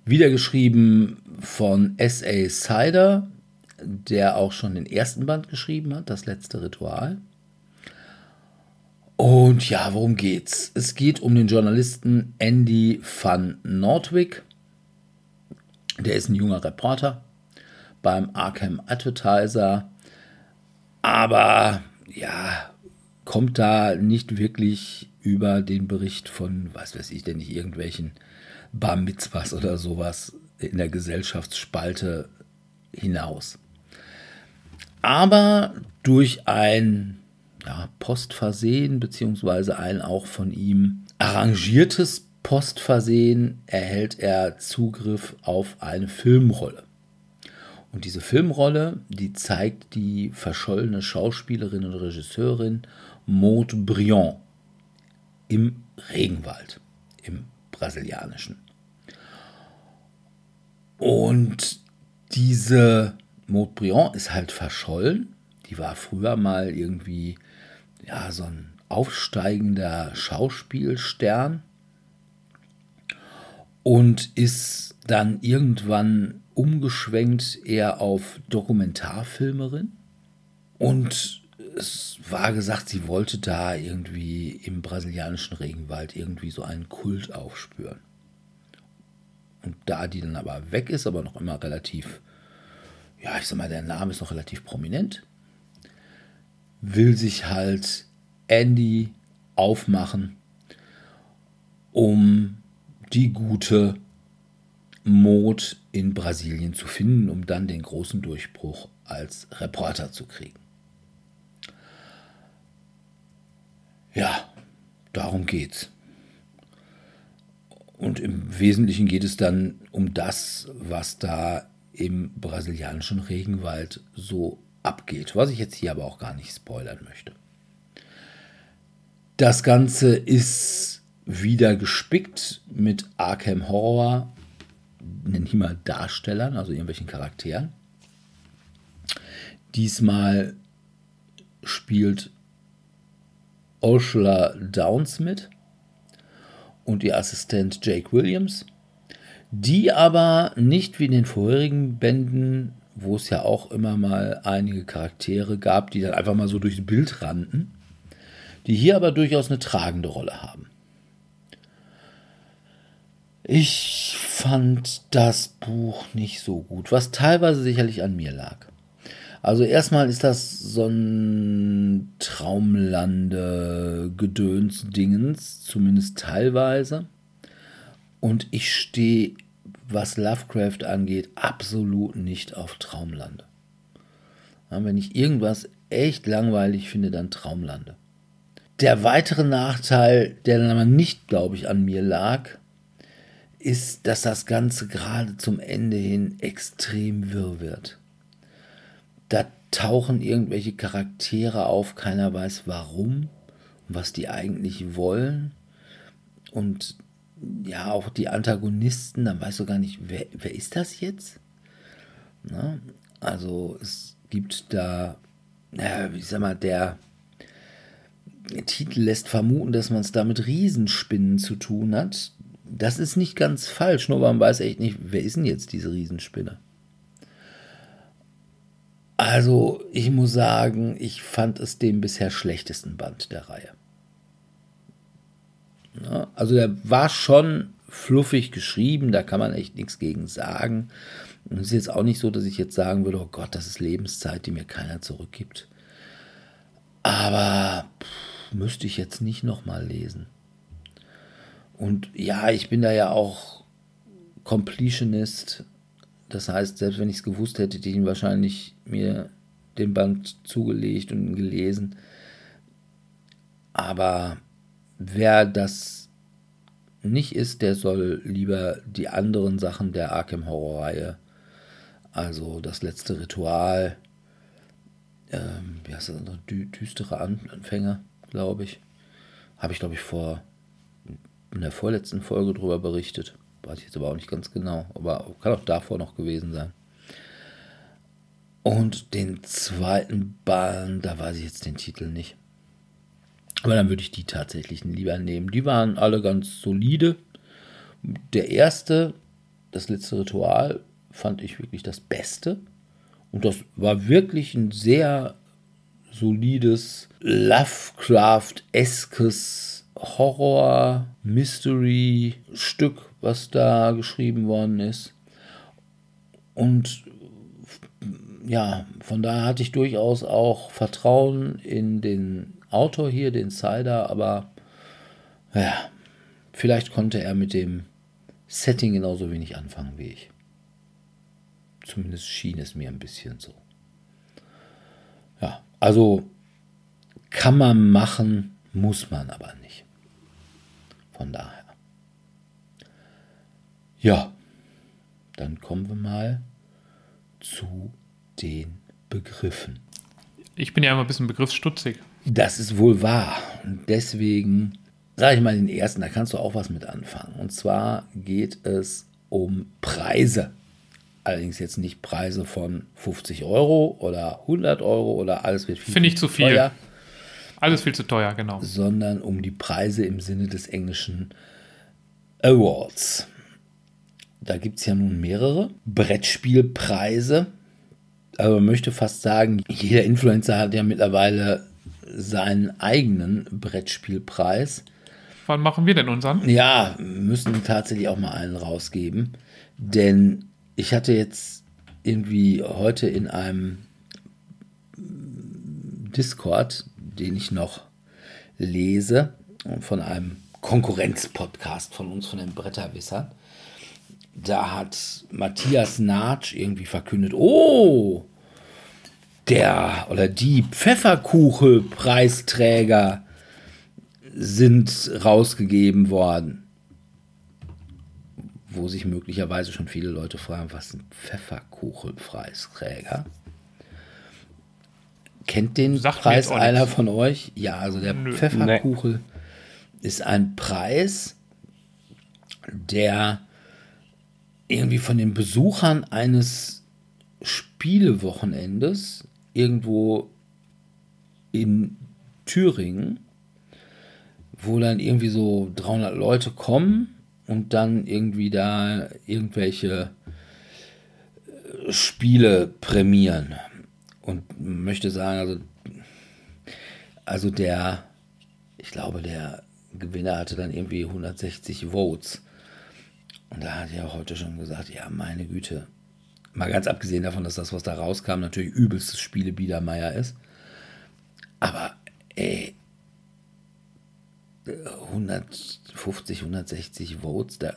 Wiedergeschrieben von S.A. Sider, der auch schon den ersten Band geschrieben hat, das letzte Ritual. Und ja, worum geht's? Es geht um den Journalisten Andy van Nordwick. Der ist ein junger Reporter beim Arkham Advertiser. Aber ja, kommt da nicht wirklich über den Bericht von, was weiß ich denn nicht, irgendwelchen Bar Mitzvahs oder sowas in der Gesellschaftsspalte hinaus. Aber durch ein ja, Postversehen, beziehungsweise ein auch von ihm arrangiertes Postversehen, erhält er Zugriff auf eine Filmrolle. Und diese Filmrolle, die zeigt die verschollene Schauspielerin und Regisseurin Maud Briand im Regenwald, im brasilianischen. Und diese Maud Briand ist halt verschollen. Die war früher mal irgendwie ja, so ein aufsteigender Schauspielstern und ist dann irgendwann umgeschwenkt eher auf Dokumentarfilmerin. Und es war gesagt, sie wollte da irgendwie im brasilianischen Regenwald irgendwie so einen Kult aufspüren. Und da die dann aber weg ist, aber noch immer relativ, ja, ich sag mal, der Name ist noch relativ prominent, will sich halt Andy aufmachen, um die gute Mode in Brasilien zu finden, um dann den großen Durchbruch als Reporter zu kriegen. Ja, darum geht's. Und im Wesentlichen geht es dann um das, was da im brasilianischen Regenwald so abgeht, was ich jetzt hier aber auch gar nicht spoilern möchte. Das Ganze ist wieder gespickt mit Arkham Horror, nenne ich mal Darstellern, also irgendwelchen Charakteren. Diesmal spielt Ursula Downs mit und ihr Assistent Jake Williams, die aber nicht wie in den vorherigen Bänden, wo es ja auch immer mal einige Charaktere gab, die dann einfach mal so durchs Bild rannten, die hier aber durchaus eine tragende Rolle haben. Ich fand das Buch nicht so gut, was teilweise sicherlich an mir lag. Also erstmal ist das so ein Traumlande-Gedöns-Dingens, zumindest teilweise. Und ich stehe, was Lovecraft angeht, absolut nicht auf Traumlande. Wenn ich irgendwas echt langweilig finde, dann Traumlande. Der weitere Nachteil, der dann aber nicht, glaube ich, an mir lag, ist, dass das Ganze gerade zum Ende hin extrem wirr wird. Da tauchen irgendwelche Charaktere auf, keiner weiß warum und was die eigentlich wollen. Und ja, auch die Antagonisten, dann weißt du gar nicht, wer, wer ist das jetzt? Na, also es gibt da, naja, ich sag mal, der Titel lässt vermuten, dass man es da mit Riesenspinnen zu tun hat. Das ist nicht ganz falsch, nur man weiß echt nicht, wer ist denn jetzt diese Riesenspinne? Also, ich muss sagen, ich fand es den bisher schlechtesten Band der Reihe. Ja, also, der war schon fluffig geschrieben, da kann man echt nichts gegen sagen. Und es ist jetzt auch nicht so, dass ich jetzt sagen würde, oh Gott, das ist Lebenszeit, die mir keiner zurückgibt. Aber pff, müsste ich jetzt nicht nochmal lesen. Und ja, ich bin da ja auch Completionist. Das heißt, selbst wenn ich es gewusst hätte, hätte ich ihn wahrscheinlich mir den Band zugelegt und gelesen. Aber wer das nicht ist, der soll lieber die anderen Sachen der Arkham Horror Reihe, also das letzte Ritual, ähm, wie heißt das, Dü düstere Anfänger, glaube ich, habe ich glaube ich vor in der vorletzten Folge darüber berichtet. Weiß ich jetzt aber auch nicht ganz genau, aber kann auch davor noch gewesen sein. Und den zweiten Band, da weiß ich jetzt den Titel nicht. Aber dann würde ich die tatsächlich lieber nehmen. Die waren alle ganz solide. Der erste, das letzte Ritual, fand ich wirklich das Beste. Und das war wirklich ein sehr solides, Lovecraft-eskes Horror, Mystery Stück, was da geschrieben worden ist. Und ja, von daher hatte ich durchaus auch Vertrauen in den Autor hier, den Cider, aber ja, vielleicht konnte er mit dem Setting genauso wenig anfangen wie ich. Zumindest schien es mir ein bisschen so. Ja, also kann man machen, muss man aber nicht. Von daher. Ja, dann kommen wir mal zu den Begriffen. Ich bin ja immer ein bisschen begriffsstutzig. Das ist wohl wahr. Und deswegen sage ich mal den ersten, da kannst du auch was mit anfangen. Und zwar geht es um Preise. Allerdings jetzt nicht Preise von 50 Euro oder 100 Euro oder alles wird viel Finde ich zu viel. Teuer. Alles viel zu teuer, genau. Sondern um die Preise im Sinne des englischen Awards. Da gibt es ja nun mehrere Brettspielpreise. Aber man möchte fast sagen, jeder Influencer hat ja mittlerweile seinen eigenen Brettspielpreis. Wann machen wir denn unseren? Ja, müssen tatsächlich auch mal einen rausgeben. Denn ich hatte jetzt irgendwie heute in einem Discord den ich noch lese, von einem Konkurrenzpodcast von uns, von den Bretterwissern. Da hat Matthias Natsch irgendwie verkündet, oh, der oder die Pfefferkuche-Preisträger sind rausgegeben worden. Wo sich möglicherweise schon viele Leute fragen, was sind Pfefferkuchen-Preisträger? Kennt den Sagt Preis einer von euch? Ja, also der Nö. Pfefferkuchen nee. ist ein Preis, der irgendwie von den Besuchern eines Spielewochenendes irgendwo in Thüringen, wo dann irgendwie so 300 Leute kommen und dann irgendwie da irgendwelche äh, Spiele prämieren und möchte sagen, also, also der, ich glaube, der Gewinner hatte dann irgendwie 160 Votes. Und da hat er heute schon gesagt, ja, meine Güte. Mal ganz abgesehen davon, dass das, was da rauskam, natürlich übelstes Spiele Biedermeier ist. Aber, ey, 150, 160 Votes, da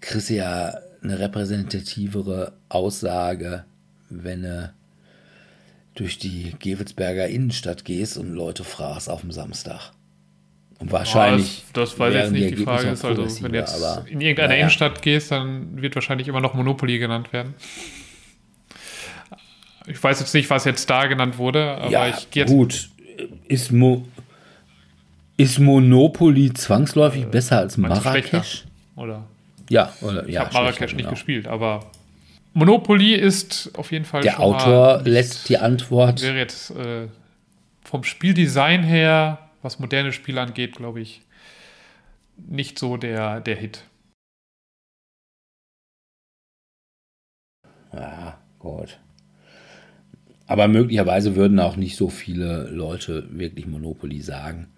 kriegst du ja eine repräsentativere Aussage, wenn du durch die Gewelsberger Innenstadt gehst und Leute fragst auf dem Samstag. wahrscheinlich. Oh, das, das weiß jetzt nicht. Die Frage ist also, wenn du jetzt in irgendeiner ja, Innenstadt gehst, dann wird wahrscheinlich immer noch Monopoly genannt werden. Ich weiß jetzt nicht, was jetzt da genannt wurde, aber ja, ich gehe jetzt. Gut, ist, Mo ist Monopoly zwangsläufig äh, besser als Marrakesch? Oder? Ja, oder ich ja. habe Marrakesch nicht genau. gespielt, aber Monopoly ist auf jeden Fall. Der Autor lässt die Antwort. Wäre jetzt äh, vom Spieldesign her, was moderne Spiele angeht, glaube ich, nicht so der, der Hit. Ja, gut. Aber möglicherweise würden auch nicht so viele Leute wirklich Monopoly sagen.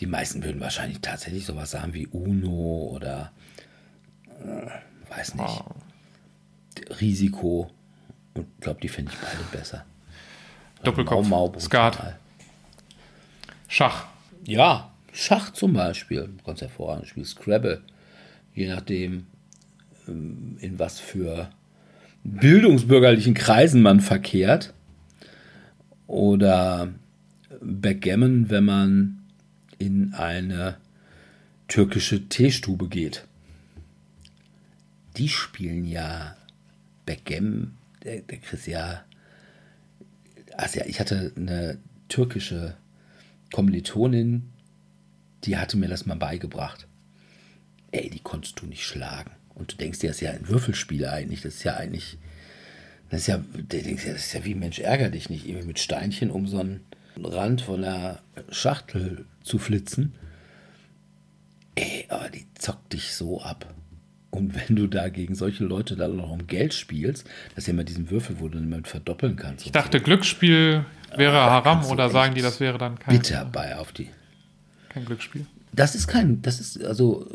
Die meisten würden wahrscheinlich tatsächlich sowas sagen wie Uno oder äh, weiß nicht. Oh. Risiko. Und ich glaube, die finde ich beide besser. Doppelkopf, Mau, Mau, Skat. Schach. Ja, Schach zum Beispiel. Ganz hervorragend. Spiel Scrabble. Je nachdem, ähm, in was für bildungsbürgerlichen Kreisen man verkehrt. Oder Backgammon, wenn man in eine türkische Teestube geht. Die spielen ja Backgammon, der, der Chris ja. Also ja, ich hatte eine türkische Kommilitonin, die hatte mir das mal beigebracht. Ey, die konntest du nicht schlagen. Und du denkst dir, das ist ja ein Würfelspiel eigentlich. Das ist ja eigentlich. Das ist ja, der denkst ja, das ist ja wie Mensch, ärger dich nicht, irgendwie mit Steinchen um so einen Rand von der Schachtel zu flitzen. Ey, aber die zockt dich so ab. Und wenn du da gegen solche Leute dann noch um Geld spielst, das ist ja immer diesen Würfel, wo du niemand verdoppeln kannst. Ich dachte, so. Glücksspiel wäre ah, Haram oder sagen die, das wäre dann kein. Bitter bei auf die. Kein Glücksspiel. Das ist kein, das ist, also,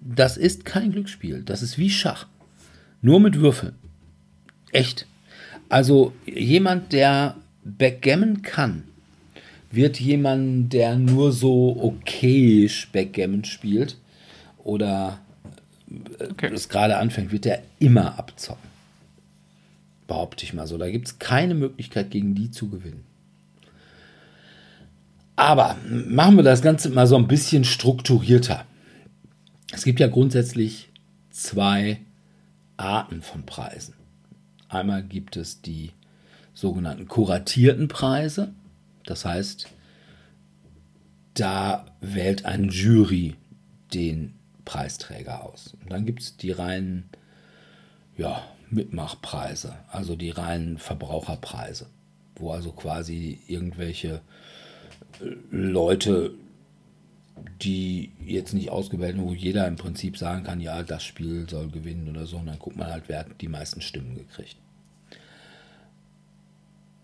das ist kein Glücksspiel. Das ist wie Schach. Nur mit Würfeln. Echt. Also, jemand, der Backgammon kann, wird jemand, der nur so okayisch Backgammon spielt oder okay. das gerade anfängt, wird der immer abzocken. Behaupte ich mal so. Da gibt es keine Möglichkeit, gegen die zu gewinnen. Aber machen wir das Ganze mal so ein bisschen strukturierter. Es gibt ja grundsätzlich zwei Arten von Preisen. Einmal gibt es die sogenannten kuratierten Preise. Das heißt, da wählt eine Jury den Preisträger aus. Und dann gibt es die reinen ja, Mitmachpreise, also die reinen Verbraucherpreise, wo also quasi irgendwelche äh, Leute, die jetzt nicht ausgewählt sind, wo jeder im Prinzip sagen kann, ja, das Spiel soll gewinnen oder so, und dann guckt man halt, wer hat die meisten Stimmen gekriegt.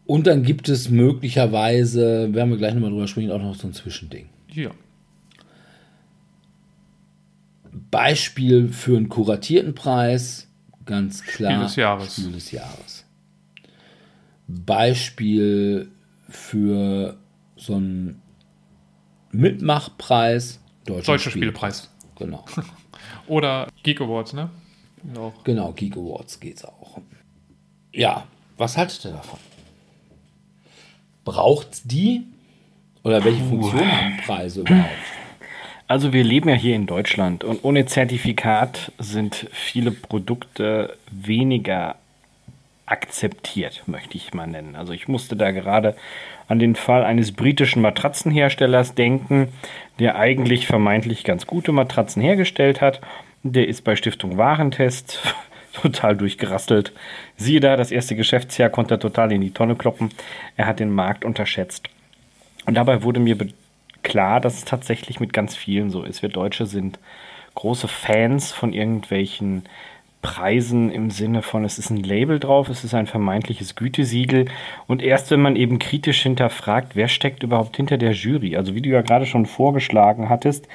Und dann gibt es möglicherweise, werden wir gleich nochmal drüber sprechen, auch noch so ein Zwischending. Ja. Beispiel für einen kuratierten Preis, ganz klar. Spiel des Jahres. Spiel des Jahres. Beispiel für so einen Mitmachpreis. Deutscher Spielpreis. Spielpreis. Genau. (laughs) Oder Geek Awards, ne? Auch. Genau, Geek Awards geht's auch. Ja, was haltet ihr davon? Braucht die? Oder welche Funktion haben Preise überhaupt? Also wir leben ja hier in Deutschland und ohne Zertifikat sind viele Produkte weniger akzeptiert, möchte ich mal nennen. Also ich musste da gerade an den Fall eines britischen Matratzenherstellers denken, der eigentlich vermeintlich ganz gute Matratzen hergestellt hat. Der ist bei Stiftung Warentest (laughs) total durchgerastelt. Siehe da, das erste Geschäftsjahr konnte er total in die Tonne kloppen. Er hat den Markt unterschätzt. Und dabei wurde mir klar, dass es tatsächlich mit ganz vielen so ist. Wir Deutsche sind große Fans von irgendwelchen Preisen im Sinne von, es ist ein Label drauf, es ist ein vermeintliches Gütesiegel. Und erst wenn man eben kritisch hinterfragt, wer steckt überhaupt hinter der Jury? Also wie du ja gerade schon vorgeschlagen hattest,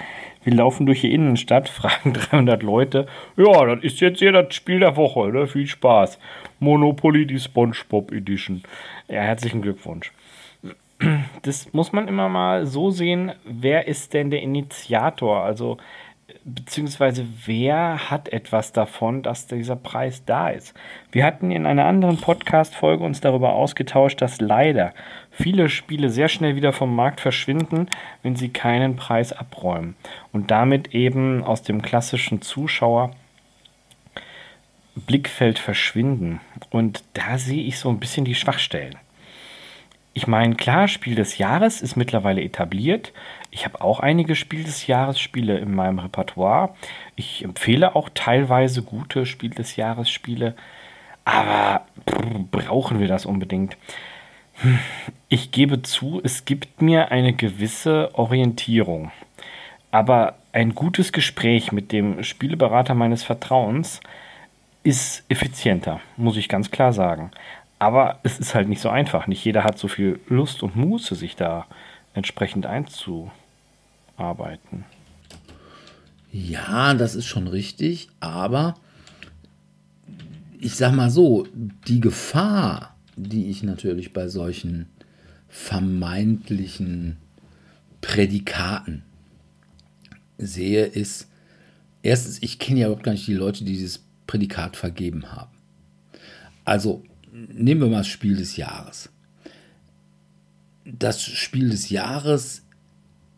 wir laufen durch die Innenstadt, (laughs) fragen 300 Leute, ja, das ist jetzt hier das Spiel der Woche, ne? viel Spaß. Monopoly, die SpongeBob Edition. Ja, herzlichen Glückwunsch das muss man immer mal so sehen, wer ist denn der Initiator? Also beziehungsweise wer hat etwas davon, dass dieser Preis da ist. Wir hatten in einer anderen Podcast-Folge uns darüber ausgetauscht, dass leider viele Spiele sehr schnell wieder vom Markt verschwinden, wenn sie keinen Preis abräumen und damit eben aus dem klassischen Zuschauer Blickfeld verschwinden. Und da sehe ich so ein bisschen die Schwachstellen. Ich meine, klar, Spiel des Jahres ist mittlerweile etabliert. Ich habe auch einige Spiel des Jahres Spiele in meinem Repertoire. Ich empfehle auch teilweise gute Spiel des Jahres Spiele. Aber brauchen wir das unbedingt? Hm, ich gebe zu, es gibt mir eine gewisse Orientierung. Aber ein gutes Gespräch mit dem Spieleberater meines Vertrauens ist effizienter, muss ich ganz klar sagen. Aber es ist halt nicht so einfach. Nicht jeder hat so viel Lust und Muße, sich da entsprechend einzusetzen arbeiten. Ja, das ist schon richtig, aber ich sag mal so, die Gefahr, die ich natürlich bei solchen vermeintlichen Prädikaten sehe, ist, erstens, ich kenne ja überhaupt gar nicht die Leute, die dieses Prädikat vergeben haben. Also nehmen wir mal das Spiel des Jahres. Das Spiel des Jahres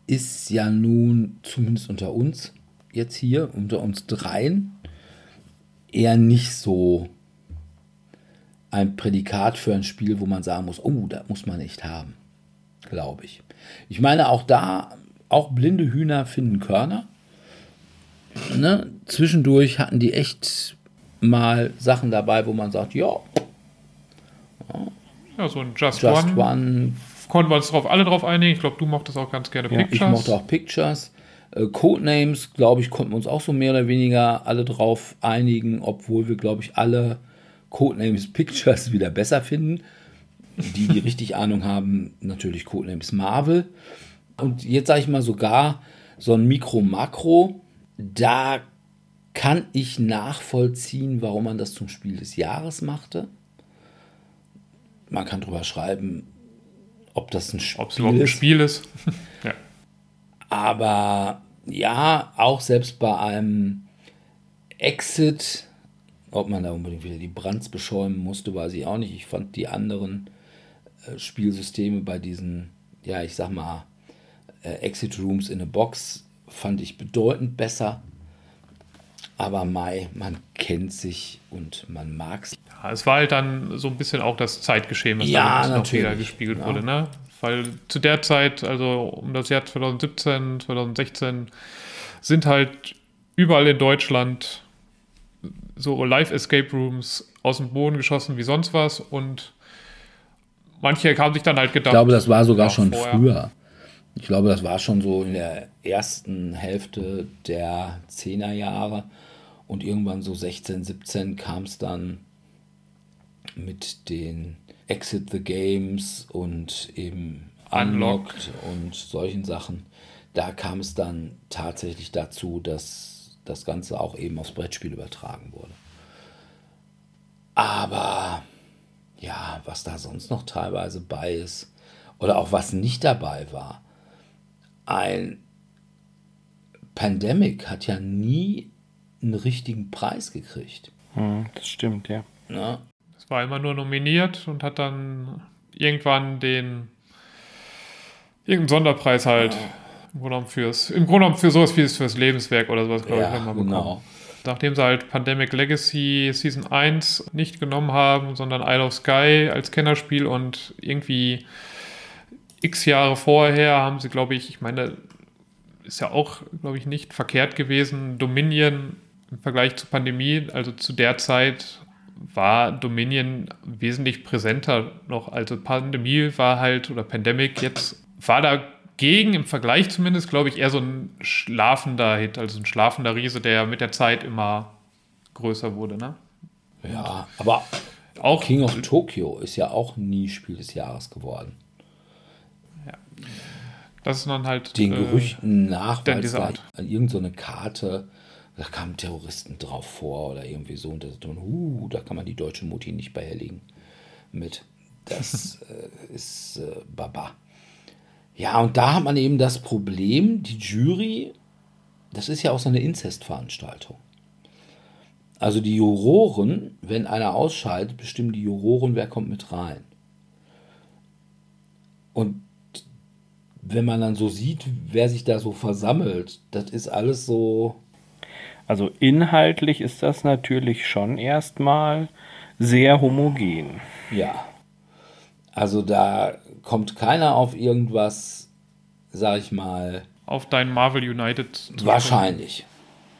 ist ja nun, zumindest unter uns, jetzt hier, unter uns dreien, eher nicht so ein Prädikat für ein Spiel, wo man sagen muss, oh, das muss man echt haben, glaube ich. Ich meine, auch da, auch blinde Hühner finden Körner. Ne? Zwischendurch hatten die echt mal Sachen dabei, wo man sagt, ja. Ja, so ein Just, Just One, One konnten wir uns drauf, alle drauf einigen. Ich glaube, du mochtest auch ganz gerne ja, Pictures. Ich mochte auch Pictures. Äh, Codenames, glaube ich, konnten wir uns auch so mehr oder weniger alle drauf einigen, obwohl wir, glaube ich, alle Codenames (laughs) Pictures wieder besser finden. Die, die richtig (laughs) Ahnung haben, natürlich Codenames Marvel. Und jetzt sage ich mal sogar so ein Mikro-Makro, da kann ich nachvollziehen, warum man das zum Spiel des Jahres machte. Man kann drüber schreiben, ob das ein Spiel, Ob's überhaupt ein Spiel ist. (laughs) ja. Aber ja, auch selbst bei einem Exit, ob man da unbedingt wieder die Brands beschäumen musste, weiß ich auch nicht. Ich fand die anderen äh, Spielsysteme bei diesen, ja, ich sag mal, äh, Exit Rooms in a Box fand ich bedeutend besser. Aber Mai, man kennt sich und man mag es. Ja, es war halt dann so ein bisschen auch das Zeitgeschehen, was ja, da noch wieder gespiegelt ja. wurde, ne? Weil zu der Zeit, also um das Jahr 2017, 2016, sind halt überall in Deutschland so Live-Escape Rooms aus dem Boden geschossen wie sonst was und manche haben sich dann halt gedacht. Ich glaube, das war sogar schon vorher. früher. Ich glaube, das war schon so in der ersten Hälfte der 10er Jahre und irgendwann so 16, 17 kam es dann mit den Exit the Games und eben Unlocked, und solchen Sachen. Da kam es dann tatsächlich dazu, dass das Ganze auch eben aufs Brettspiel übertragen wurde. Aber ja, was da sonst noch teilweise bei ist oder auch was nicht dabei war, ein Pandemic hat ja nie einen richtigen Preis gekriegt. Hm, das stimmt, ja. Na? Es war immer nur nominiert und hat dann irgendwann den irgendeinen Sonderpreis halt ja. im Grunde genommen fürs, im Grunde genommen für sowas wie fürs Lebenswerk oder sowas, glaube ja, ich, haben wir genau. bekommen. Nachdem sie halt Pandemic Legacy Season 1 nicht genommen haben, sondern Isle of Sky als Kennerspiel und irgendwie x Jahre vorher haben sie, glaube ich, ich meine, ist ja auch, glaube ich, nicht verkehrt gewesen, Dominion im Vergleich zur Pandemie, also zu der Zeit war Dominion wesentlich präsenter noch. Also Pandemie war halt, oder Pandemic jetzt, war dagegen im Vergleich zumindest, glaube ich, eher so ein schlafender Hit, also ein schlafender Riese, der mit der Zeit immer größer wurde, ne? Ja, aber auch King of Tokyo ist ja auch nie Spiel des Jahres geworden. Ja. Das ist dann halt. Den äh, Gerüchten nach, weil es da irgendeine Karte da kamen Terroristen drauf vor oder irgendwie so. Und da, uh, da kann man die deutsche Mutti nicht behelligen mit. Das (laughs) äh, ist äh, Baba. Ja, und da hat man eben das Problem, die Jury das ist ja auch so eine Inzestveranstaltung. Also die Juroren, wenn einer ausscheidet, bestimmen die Juroren, wer kommt mit rein. Und wenn man dann so sieht, wer sich da so versammelt, das ist alles so. Also inhaltlich ist das natürlich schon erstmal sehr homogen. Ja. Also da kommt keiner auf irgendwas, sag ich mal. Auf dein Marvel United. Wahrscheinlich.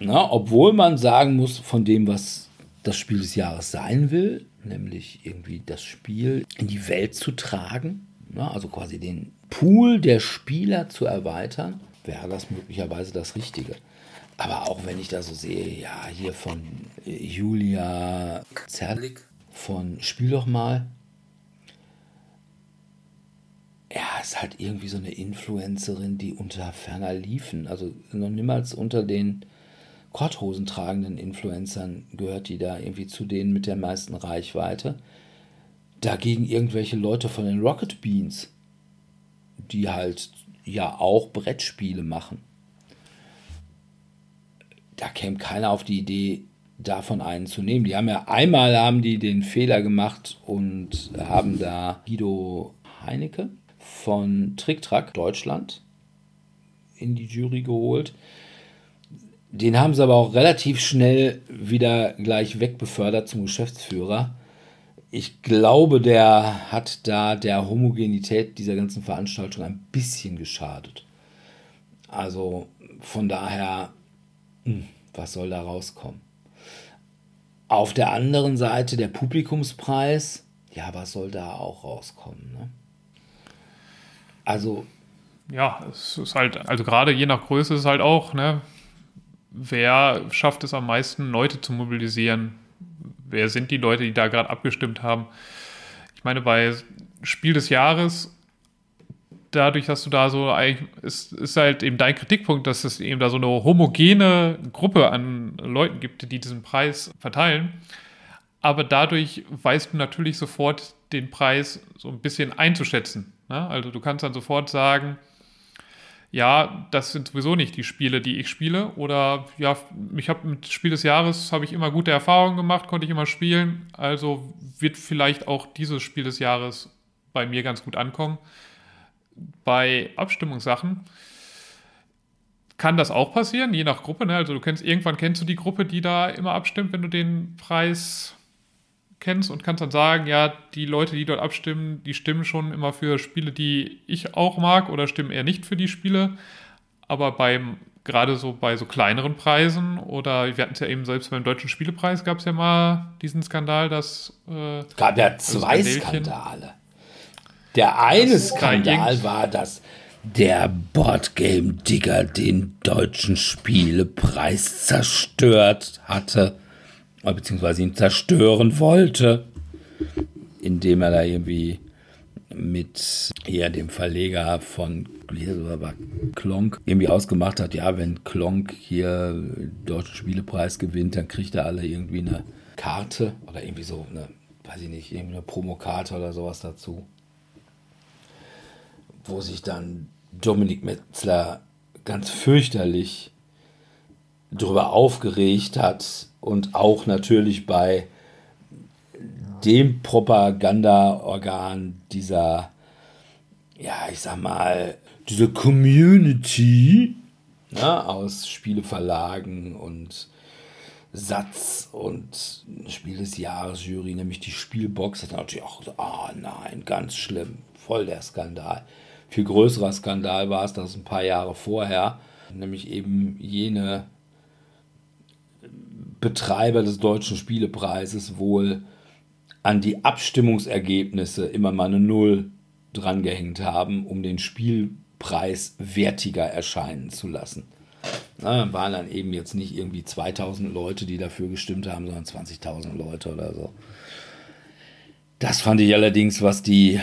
Na, obwohl man sagen muss, von dem, was das Spiel des Jahres sein will, nämlich irgendwie das Spiel in die Welt zu tragen, na, also quasi den Pool der Spieler zu erweitern, wäre das möglicherweise das Richtige. Aber auch wenn ich da so sehe, ja, hier von Julia Zerlik von Spiel doch mal. Ja, ist halt irgendwie so eine Influencerin, die unter ferner liefen, also noch niemals unter den Korthosen tragenden Influencern gehört die da irgendwie zu denen mit der meisten Reichweite. Dagegen irgendwelche Leute von den Rocket Beans, die halt ja auch Brettspiele machen. Da käme keiner auf die Idee, davon einen zu nehmen. Die haben ja einmal haben die den Fehler gemacht und haben da Guido Heinecke von Tricktrack Deutschland in die Jury geholt. Den haben sie aber auch relativ schnell wieder gleich wegbefördert zum Geschäftsführer. Ich glaube, der hat da der Homogenität dieser ganzen Veranstaltung ein bisschen geschadet. Also von daher, was soll da rauskommen? Auf der anderen Seite der Publikumspreis, ja, was soll da auch rauskommen? Ne? Also. Ja, es ist halt, also gerade je nach Größe ist halt auch, ne, wer schafft es am meisten, Leute zu mobilisieren? Wer sind die Leute, die da gerade abgestimmt haben? Ich meine, bei Spiel des Jahres dadurch, dass du da so ist, ist halt eben dein Kritikpunkt, dass es eben da so eine homogene Gruppe an Leuten gibt, die diesen Preis verteilen. Aber dadurch weißt du natürlich sofort den Preis so ein bisschen einzuschätzen. Ne? Also du kannst dann sofort sagen, ja, das sind sowieso nicht die Spiele, die ich spiele. Oder ja, ich habe mit Spiel des Jahres habe ich immer gute Erfahrungen gemacht, konnte ich immer spielen. Also wird vielleicht auch dieses Spiel des Jahres bei mir ganz gut ankommen bei Abstimmungssachen kann das auch passieren, je nach Gruppe. Ne? Also du kennst, irgendwann kennst du die Gruppe, die da immer abstimmt, wenn du den Preis kennst und kannst dann sagen, ja, die Leute, die dort abstimmen, die stimmen schon immer für Spiele, die ich auch mag oder stimmen eher nicht für die Spiele. Aber beim, gerade so bei so kleineren Preisen oder wir hatten es ja eben selbst beim Deutschen Spielepreis gab es ja mal diesen Skandal, dass. Äh, gab ja zwei Skandale. Der eine Skandal war, dass der Boardgame-Digger den deutschen Spielepreis zerstört hatte, beziehungsweise ihn zerstören wollte, indem er da irgendwie mit ja, dem Verleger von Klonk irgendwie ausgemacht hat, ja, wenn Klonk hier deutschen Spielepreis gewinnt, dann kriegt er alle irgendwie eine Karte oder irgendwie so eine, weiß ich nicht, irgendwie eine Promokarte oder sowas dazu wo sich dann Dominik Metzler ganz fürchterlich darüber aufgeregt hat und auch natürlich bei dem Propagandaorgan dieser, ja, ich sag mal, diese Community ne, aus Spieleverlagen und Satz und Spiel des Jahres Jury, nämlich die Spielbox, hat natürlich auch gesagt, ah oh nein, ganz schlimm, voll der Skandal viel größerer Skandal war es, dass ein paar Jahre vorher, nämlich eben jene Betreiber des Deutschen Spielepreises wohl an die Abstimmungsergebnisse immer mal eine Null drangehängt haben, um den Spielpreis wertiger erscheinen zu lassen. Na, waren dann eben jetzt nicht irgendwie 2000 Leute, die dafür gestimmt haben, sondern 20.000 Leute oder so. Das fand ich allerdings, was die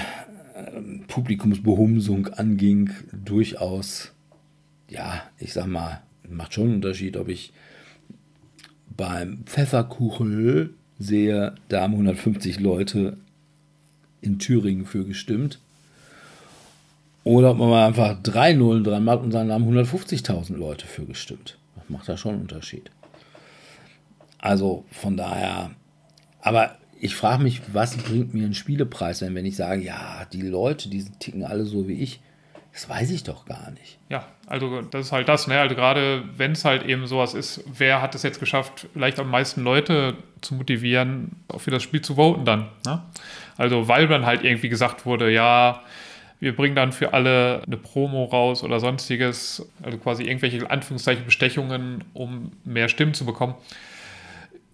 Publikumsbehumsung anging, durchaus, ja, ich sag mal, macht schon einen Unterschied, ob ich beim Pfefferkuchen sehe, da haben 150 Leute in Thüringen für gestimmt. Oder ob man mal einfach drei Nullen dran macht und sagen, da haben 150.000 Leute für gestimmt. Das macht da schon einen Unterschied. Also von daher, aber ich frage mich, was bringt mir ein Spielepreis, wenn, wenn ich sage, ja, die Leute, die ticken alle so wie ich. Das weiß ich doch gar nicht. Ja, also das ist halt das, ne? Also gerade wenn es halt eben sowas ist, wer hat es jetzt geschafft, vielleicht am meisten Leute zu motivieren, auch für das Spiel zu voten dann. Ne? Also weil dann halt irgendwie gesagt wurde, ja, wir bringen dann für alle eine Promo raus oder sonstiges, also quasi irgendwelche Anführungszeichen Bestechungen, um mehr Stimmen zu bekommen.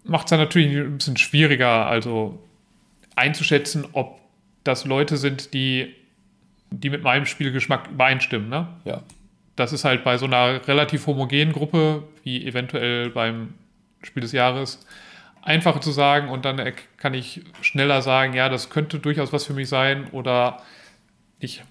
Macht es dann natürlich ein bisschen schwieriger, also einzuschätzen, ob das Leute sind, die die mit meinem Spielgeschmack übereinstimmen. Ne? Ja. Das ist halt bei so einer relativ homogenen Gruppe, wie eventuell beim Spiel des Jahres, einfacher zu sagen und dann kann ich schneller sagen, ja, das könnte durchaus was für mich sein oder nicht.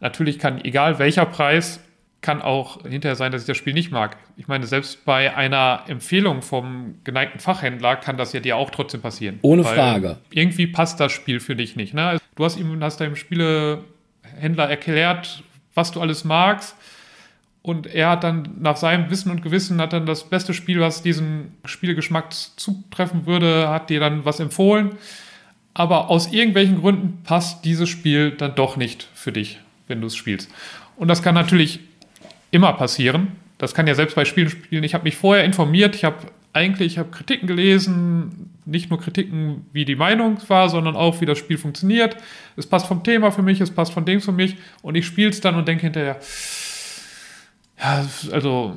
Natürlich kann, egal welcher Preis, kann auch hinterher sein, dass ich das Spiel nicht mag. Ich meine, selbst bei einer Empfehlung vom geneigten Fachhändler kann das ja dir auch trotzdem passieren. Ohne Frage. Irgendwie passt das Spiel für dich nicht. Ne? Du hast ihm, hast deinem Spiele Händler erklärt, was du alles magst. Und er hat dann nach seinem Wissen und Gewissen hat dann das beste Spiel, was diesen Spielgeschmack zutreffen würde, hat dir dann was empfohlen. Aber aus irgendwelchen Gründen passt dieses Spiel dann doch nicht für dich, wenn du es spielst. Und das kann natürlich immer passieren. Das kann ja selbst bei Spielen spielen. Ich habe mich vorher informiert, ich habe eigentlich, ich habe Kritiken gelesen, nicht nur Kritiken, wie die Meinung war, sondern auch, wie das Spiel funktioniert. Es passt vom Thema für mich, es passt von dem für mich und ich spiele es dann und denke hinterher, ja, also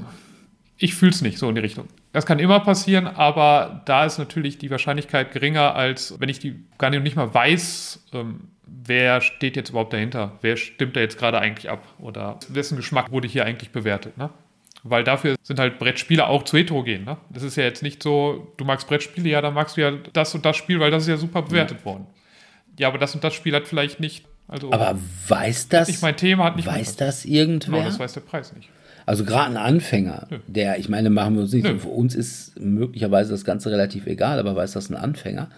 ich fühle es nicht so in die Richtung. Das kann immer passieren, aber da ist natürlich die Wahrscheinlichkeit geringer, als wenn ich die gar nicht, mal weiß, ähm, wer steht jetzt überhaupt dahinter, wer stimmt da jetzt gerade eigentlich ab oder wessen Geschmack wurde hier eigentlich bewertet. Ne? Weil dafür sind halt Brettspiele auch zu heterogen. Ne? Das ist ja jetzt nicht so, du magst Brettspiele, ja, dann magst du ja das und das Spiel, weil das ist ja super bewertet ja. worden. Ja, aber das und das Spiel hat vielleicht nicht. Also, aber weiß das? Nicht mein Thema hat nicht. Weiß das irgendwer? Genau, das weiß der Preis nicht. Also gerade ein Anfänger, der, ich meine, machen wir uns nicht, Nö. für uns ist möglicherweise das Ganze relativ egal, aber weiß das ein Anfänger?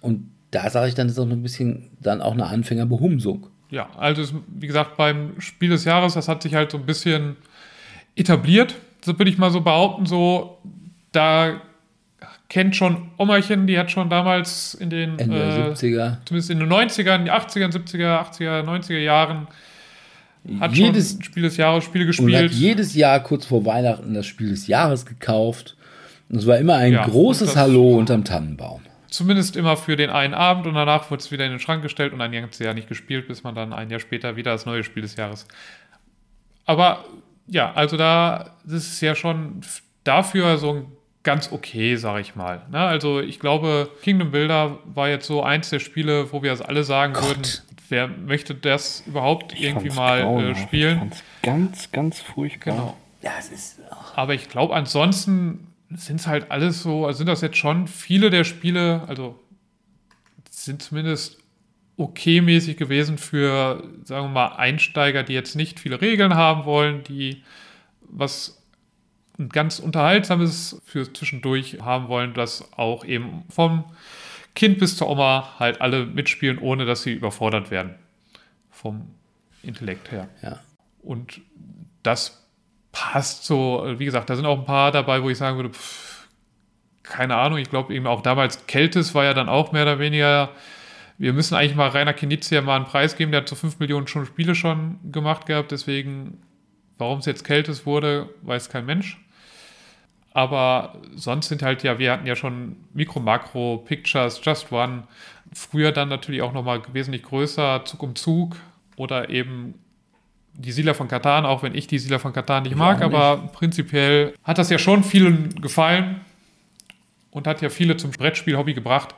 Und da sage ich dann, ist auch ein bisschen dann auch eine Anfängerbehumsung. Ja, also wie gesagt, beim Spiel des Jahres, das hat sich halt so ein bisschen etabliert, das würde ich mal so behaupten, so, da kennt schon Omerchen, die hat schon damals in den Ende äh, 70er. zumindest in den 90ern, die 80er, 70er, 80er, 90er Jahren hat jedes schon Spiel des Jahres Spiele gespielt. Und hat jedes Jahr kurz vor Weihnachten das Spiel des Jahres gekauft. Und es war immer ein ja, großes Hallo unterm Tannenbaum. Zumindest immer für den einen Abend und danach wurde es wieder in den Schrank gestellt und ein ganzes Jahr nicht gespielt, bis man dann ein Jahr später wieder das neue Spiel des Jahres. Aber ja, also da das ist ja schon dafür so ein ganz okay, sag ich mal. Ne? Also ich glaube, Kingdom Builder war jetzt so eins der Spiele, wo wir es alle sagen Gott. würden, wer möchte das überhaupt ich irgendwie mal äh, spielen? Ich ganz, ganz furchtbar. Genau. Ja, es ist. Aber ich glaube, ansonsten sind es halt alles so, also sind das jetzt schon viele der Spiele, also sind zumindest okay-mäßig gewesen für, sagen wir mal, Einsteiger, die jetzt nicht viele Regeln haben wollen, die was ganz Unterhaltsames für zwischendurch haben wollen, das auch eben vom Kind bis zur Oma halt alle mitspielen, ohne dass sie überfordert werden. Vom Intellekt her. Ja. Und das passt so, wie gesagt, da sind auch ein paar dabei, wo ich sagen würde, pff, keine Ahnung, ich glaube eben auch damals Keltis war ja dann auch mehr oder weniger wir müssen eigentlich mal Rainer Knizia mal einen Preis geben, der hat so 5 Millionen schon Spiele schon gemacht gehabt, deswegen, warum es jetzt Keltis wurde, weiß kein Mensch. Aber sonst sind halt ja, wir hatten ja schon Mikro, Makro, Pictures, Just One. Früher dann natürlich auch nochmal wesentlich größer, Zug um Zug oder eben die Siedler von Katan, auch wenn ich die Siedler von Katan nicht mag, nicht. aber prinzipiell hat das ja schon vielen gefallen und hat ja viele zum Brettspiel-Hobby gebracht.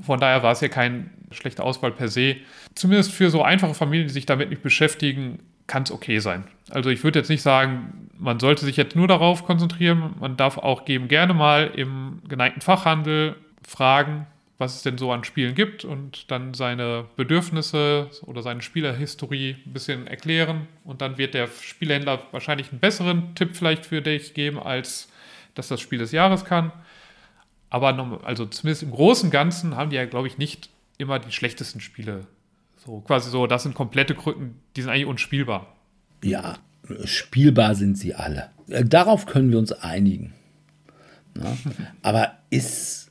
Von daher war es ja kein schlechte Auswahl per se. Zumindest für so einfache Familien, die sich damit nicht beschäftigen, kann es okay sein. Also ich würde jetzt nicht sagen, man sollte sich jetzt nur darauf konzentrieren. Man darf auch geben gerne mal im geneigten Fachhandel fragen, was es denn so an Spielen gibt und dann seine Bedürfnisse oder seine Spielerhistorie ein bisschen erklären. Und dann wird der Spielhändler wahrscheinlich einen besseren Tipp vielleicht für dich geben, als dass das Spiel des Jahres kann. Aber also zumindest im Großen Ganzen haben die ja, glaube ich, nicht immer die schlechtesten Spiele. So quasi so, das sind komplette Krücken, die sind eigentlich unspielbar. Ja, spielbar sind sie alle. äh, darauf können wir uns einigen. Ja? (laughs) Aber ist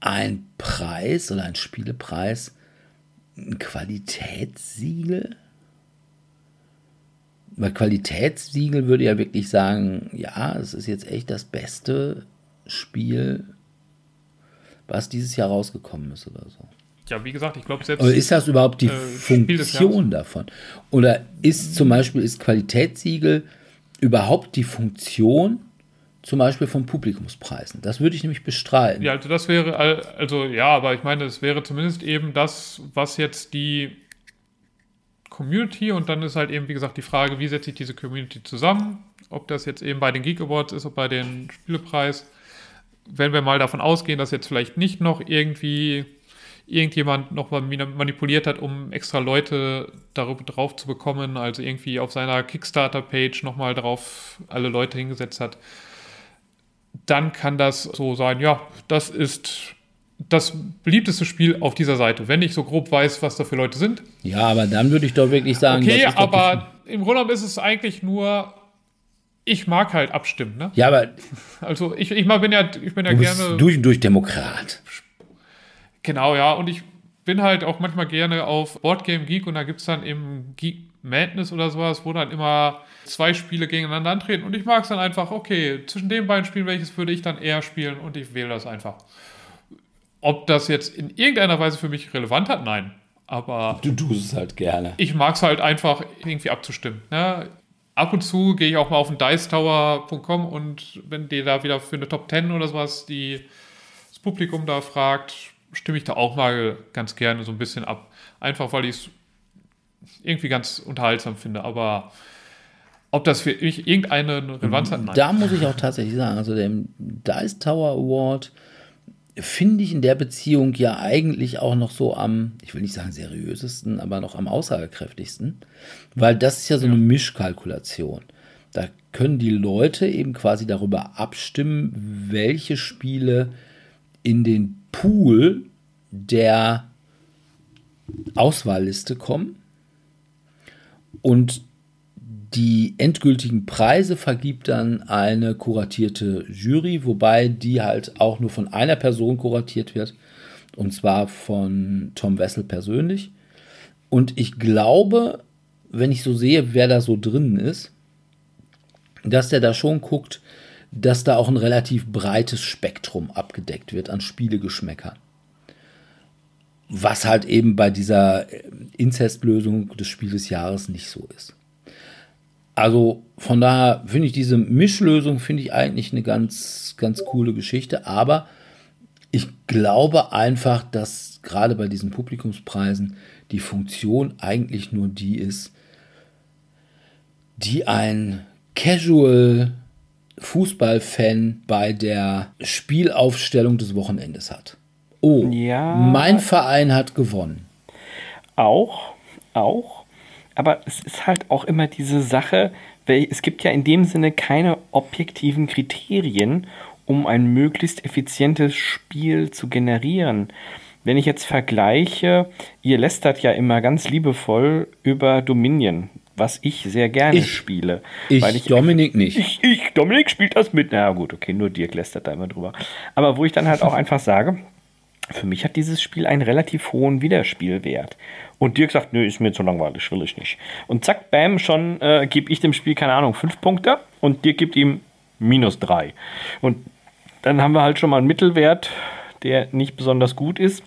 ein Preis oder ein Spielepreis ein Qualitätssiegel? Weil Qualitätssiegel würde ja wirklich sagen, ja, es ist jetzt echt das beste Spiel, was dieses Jahr rausgekommen ist oder so. Ja, wie gesagt, ich glaube selbst. Aber ist das überhaupt die äh, Funktion davon? Oder ist zum Beispiel ist Qualitätssiegel überhaupt die Funktion zum Beispiel von Publikumspreisen? Das würde ich nämlich bestreiten. Ja, also das wäre, also ja, aber ich meine, es wäre zumindest eben das, was jetzt die Community und dann ist halt eben, wie gesagt, die Frage, wie setzt sich diese Community zusammen? Ob das jetzt eben bei den Geek Awards ist, ob bei den Spielepreis. Wenn wir mal davon ausgehen, dass jetzt vielleicht nicht noch irgendwie irgendjemand nochmal manipuliert hat, um extra Leute darüber drauf zu bekommen, also irgendwie auf seiner Kickstarter-Page nochmal drauf alle Leute hingesetzt hat, dann kann das so sein, ja, das ist das beliebteste Spiel auf dieser Seite, wenn ich so grob weiß, was da für Leute sind. Ja, aber dann würde ich doch wirklich sagen, okay, aber im Grunde genommen ist es eigentlich nur, ich mag halt abstimmen, ne? Ja, aber also ich, ich bin ja, ich bin ja du gerne durch und durch Demokrat. Genau, ja, und ich bin halt auch manchmal gerne auf Boardgame Geek und da gibt es dann eben Geek Madness oder sowas, wo dann immer zwei Spiele gegeneinander antreten und ich mag es dann einfach, okay, zwischen den beiden Spielen, welches würde ich dann eher spielen und ich wähle das einfach. Ob das jetzt in irgendeiner Weise für mich relevant hat, nein. Aber. Du tust es halt gerne. Ich mag es halt einfach irgendwie abzustimmen. Ne? Ab und zu gehe ich auch mal auf den dicetower.com und wenn die da wieder für eine Top 10 oder sowas die, das Publikum da fragt, stimme ich da auch mal ganz gerne so ein bisschen ab. Einfach weil ich es irgendwie ganz unterhaltsam finde. Aber ob das für mich irgendeine Relevanz hat, nein. Da muss ich auch tatsächlich sagen, also der Dice Tower Award finde ich in der Beziehung ja eigentlich auch noch so am, ich will nicht sagen seriösesten, aber noch am aussagekräftigsten, weil das ist ja so eine Mischkalkulation. Da können die Leute eben quasi darüber abstimmen, welche Spiele in den Pool der Auswahlliste kommen und die endgültigen Preise vergibt dann eine kuratierte Jury, wobei die halt auch nur von einer Person kuratiert wird, und zwar von Tom Wessel persönlich. Und ich glaube, wenn ich so sehe, wer da so drin ist, dass der da schon guckt, dass da auch ein relativ breites Spektrum abgedeckt wird an Spielegeschmäckern. Was halt eben bei dieser Inzestlösung des Spiels des Jahres nicht so ist. Also von daher finde ich diese Mischlösung finde ich eigentlich eine ganz, ganz coole Geschichte. Aber ich glaube einfach, dass gerade bei diesen Publikumspreisen die Funktion eigentlich nur die ist, die ein Casual Fußballfan bei der Spielaufstellung des Wochenendes hat. Oh, ja. mein Verein hat gewonnen. Auch, auch aber es ist halt auch immer diese Sache, es gibt ja in dem Sinne keine objektiven Kriterien, um ein möglichst effizientes Spiel zu generieren. Wenn ich jetzt vergleiche, ihr lästert ja immer ganz liebevoll über Dominion, was ich sehr gerne ich, spiele. Ich, weil ich Dominik nicht. Ich, ich, Dominik spielt das mit. Na gut, okay, nur Dirk lästert da immer drüber. Aber wo ich dann halt auch einfach sage, für mich hat dieses Spiel einen relativ hohen Wiederspielwert. Und Dirk sagt, nö, ist mir zu langweilig, will ich nicht. Und zack, bam, schon äh, gebe ich dem Spiel, keine Ahnung, fünf Punkte und Dirk gibt ihm minus drei. Und dann haben wir halt schon mal einen Mittelwert, der nicht besonders gut ist.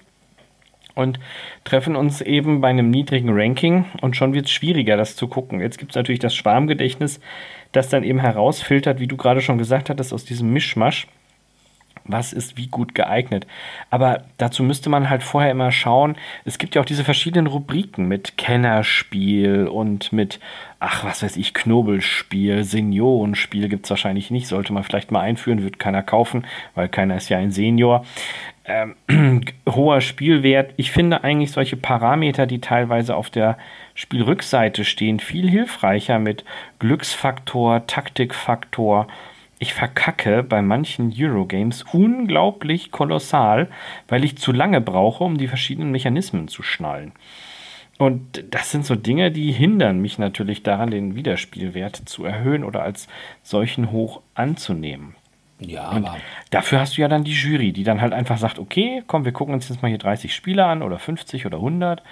Und treffen uns eben bei einem niedrigen Ranking und schon wird es schwieriger, das zu gucken. Jetzt gibt es natürlich das Schwarmgedächtnis, das dann eben herausfiltert, wie du gerade schon gesagt hattest, aus diesem Mischmasch was ist wie gut geeignet. Aber dazu müsste man halt vorher immer schauen, es gibt ja auch diese verschiedenen Rubriken mit Kennerspiel und mit, ach, was weiß ich, Knobelspiel, Seniorenspiel gibt es wahrscheinlich nicht, sollte man vielleicht mal einführen, wird keiner kaufen, weil keiner ist ja ein Senior. Ähm, (clears throat) hoher Spielwert. Ich finde eigentlich solche Parameter, die teilweise auf der Spielrückseite stehen, viel hilfreicher mit Glücksfaktor, Taktikfaktor ich verkacke bei manchen Eurogames unglaublich kolossal, weil ich zu lange brauche, um die verschiedenen Mechanismen zu schnallen. Und das sind so Dinge, die hindern mich natürlich daran, den Wiederspielwert zu erhöhen oder als solchen hoch anzunehmen. Ja, und aber. Dafür hast du ja dann die Jury, die dann halt einfach sagt: Okay, komm, wir gucken uns jetzt mal hier 30 Spiele an oder 50 oder 100.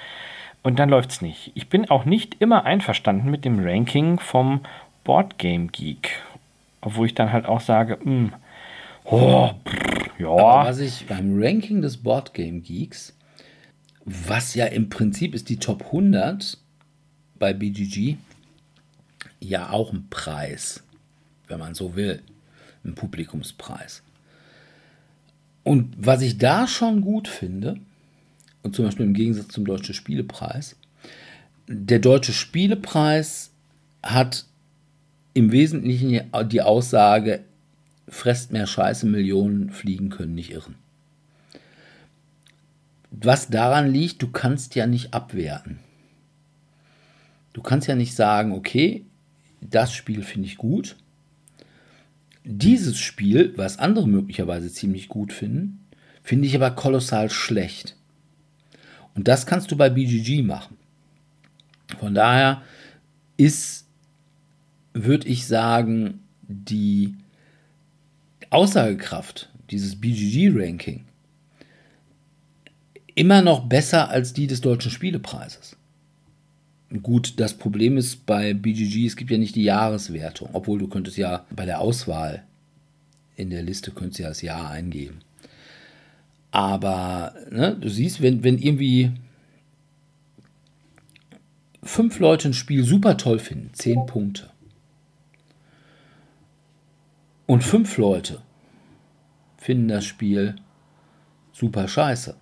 Und dann läuft es nicht. Ich bin auch nicht immer einverstanden mit dem Ranking vom Boardgame Geek. Obwohl ich dann halt auch sage: mh, hm, oh, pff, ja. Aber was ich beim Ranking des Boardgame Geeks was ja im Prinzip ist die Top 100 bei BGG ja auch ein Preis, wenn man so will, ein Publikumspreis. Und was ich da schon gut finde, und zum Beispiel im Gegensatz zum Deutschen Spielepreis, der Deutsche Spielepreis hat im Wesentlichen die Aussage, fresst mehr Scheiße, Millionen fliegen können nicht irren. Was daran liegt, du kannst ja nicht abwerten. Du kannst ja nicht sagen, okay, das Spiel finde ich gut. Dieses Spiel, was andere möglicherweise ziemlich gut finden, finde ich aber kolossal schlecht. Und das kannst du bei BGG machen. Von daher ist, würde ich sagen, die Aussagekraft dieses BGG-Ranking immer noch besser als die des Deutschen Spielepreises. Gut, das Problem ist bei BGG, es gibt ja nicht die Jahreswertung, obwohl du könntest ja bei der Auswahl in der Liste könntest ja das Jahr eingeben. Aber ne, du siehst, wenn, wenn irgendwie fünf Leute ein Spiel super toll finden, zehn Punkte. Und fünf Leute finden das Spiel super scheiße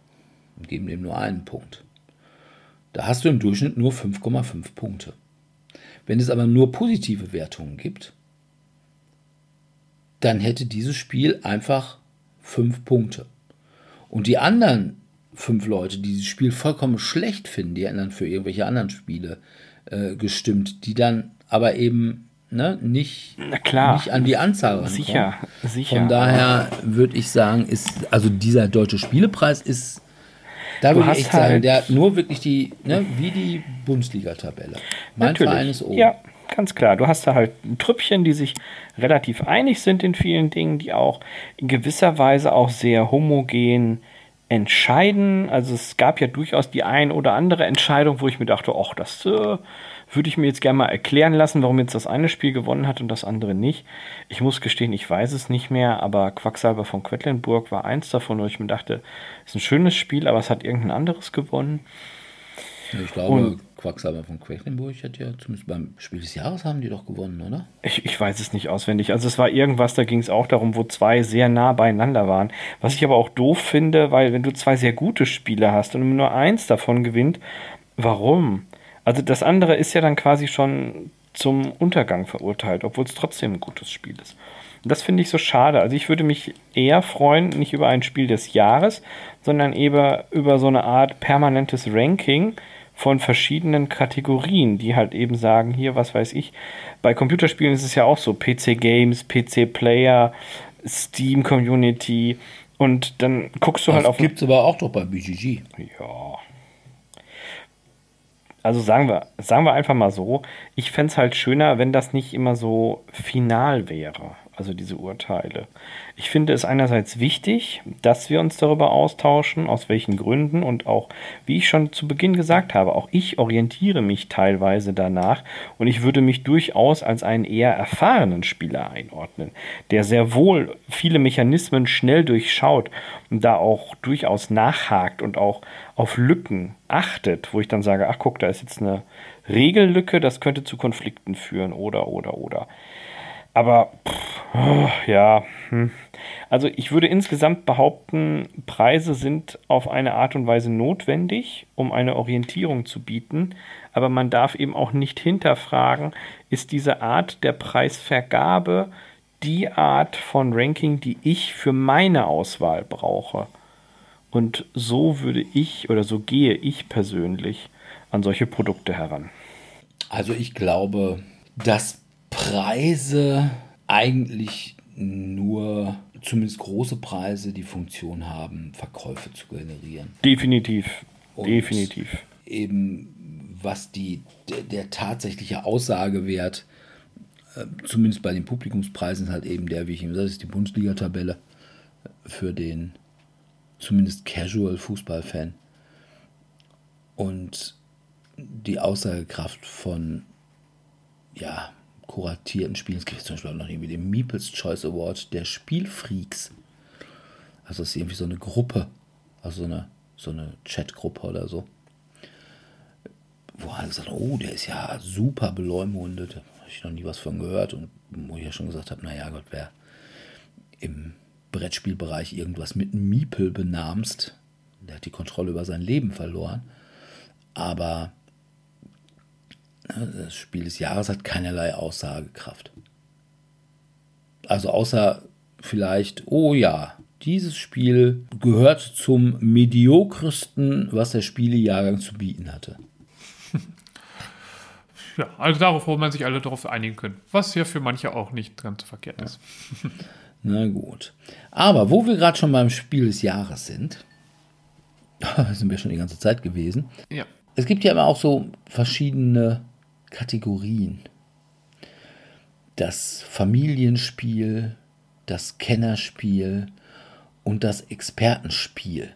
und geben dem nur einen Punkt. Da hast du im Durchschnitt nur 5,5 Punkte. Wenn es aber nur positive Wertungen gibt, dann hätte dieses Spiel einfach 5 Punkte. Und die anderen fünf Leute, die dieses Spiel vollkommen schlecht finden, die hätten dann für irgendwelche anderen Spiele äh, gestimmt, die dann aber eben ne, nicht, nicht an die Anzahl rankommen. Sicher, sicher. Von daher würde ich sagen, ist, also dieser deutsche Spielepreis ist da würde ich echt halt sagen, der hat nur wirklich die, ne, wie die Bundesliga-Tabelle. Mein Natürlich. Verein ist oben. Ja, ganz klar. Du hast da halt ein Trüppchen, die sich relativ einig sind in vielen Dingen, die auch in gewisser Weise auch sehr homogen entscheiden. Also es gab ja durchaus die ein oder andere Entscheidung, wo ich mir dachte, ach, das äh, würde ich mir jetzt gerne mal erklären lassen, warum jetzt das eine Spiel gewonnen hat und das andere nicht. Ich muss gestehen, ich weiß es nicht mehr, aber Quacksalber von Quedlinburg war eins davon, wo ich mir dachte, ist ein schönes Spiel, aber es hat irgendein anderes gewonnen. Ich glaube, und, Quacksalber von Quedlinburg hat ja zumindest beim Spiel des Jahres haben die doch gewonnen, oder? Ich, ich weiß es nicht auswendig. Also es war irgendwas, da ging es auch darum, wo zwei sehr nah beieinander waren. Was ich aber auch doof finde, weil wenn du zwei sehr gute Spiele hast und nur eins davon gewinnt, warum? Also das andere ist ja dann quasi schon zum Untergang verurteilt, obwohl es trotzdem ein gutes Spiel ist. Und das finde ich so schade. Also ich würde mich eher freuen, nicht über ein Spiel des Jahres, sondern eben über so eine Art permanentes Ranking von verschiedenen Kategorien, die halt eben sagen, hier, was weiß ich, bei Computerspielen ist es ja auch so, PC Games, PC Player, Steam Community und dann guckst du halt das halt auf... Das gibt es aber auch doch bei BGG. Ja, also sagen wir, sagen wir einfach mal so, ich fände es halt schöner, wenn das nicht immer so final wäre also diese Urteile. Ich finde es einerseits wichtig, dass wir uns darüber austauschen, aus welchen Gründen und auch, wie ich schon zu Beginn gesagt habe, auch ich orientiere mich teilweise danach und ich würde mich durchaus als einen eher erfahrenen Spieler einordnen, der sehr wohl viele Mechanismen schnell durchschaut und da auch durchaus nachhakt und auch auf Lücken achtet, wo ich dann sage, ach guck, da ist jetzt eine Regellücke, das könnte zu Konflikten führen oder oder oder. Aber pff, ja, hm. also ich würde insgesamt behaupten, Preise sind auf eine Art und Weise notwendig, um eine Orientierung zu bieten. Aber man darf eben auch nicht hinterfragen, ist diese Art der Preisvergabe die Art von Ranking, die ich für meine Auswahl brauche. Und so würde ich oder so gehe ich persönlich an solche Produkte heran. Also ich glaube, dass Preise eigentlich nur, zumindest große Preise, die Funktion haben, Verkäufe zu generieren. Definitiv. Und Definitiv. Eben was die, der, der tatsächliche Aussagewert, äh, zumindest bei den Publikumspreisen, ist halt eben der, wie ich ihm sage, ist die Bundesliga-Tabelle für den zumindest Casual-Fußballfan. Und die Aussagekraft von ja, kuratierten Spielen. Es gibt zum Beispiel auch noch irgendwie den Meeples Choice Award der Spielfreaks. Also es ist irgendwie so eine Gruppe, also so eine, so eine Chatgruppe oder so. Wo alle sagen, oh, der ist ja super beleumundet. Habe ich noch nie was von gehört. Und wo ich ja schon gesagt habe, naja Gott, wer im Brettspielbereich irgendwas mit Miepel benamst, der hat die Kontrolle über sein Leben verloren. Aber das Spiel des Jahres hat keinerlei Aussagekraft. Also außer vielleicht, oh ja, dieses Spiel gehört zum mediokresten, was der Spielejahrgang zu bieten hatte. (laughs) Ja, also darauf, wo man sich alle darauf einigen können. Was ja für manche auch nicht ganz verkehrt ist. (laughs) Na gut. Aber wo wir gerade schon beim Spiel des Jahres sind, (laughs) sind wir schon die ganze Zeit gewesen. Ja. Es gibt ja immer auch so verschiedene Kategorien. Das Familienspiel, das Kennerspiel und das Expertenspiel.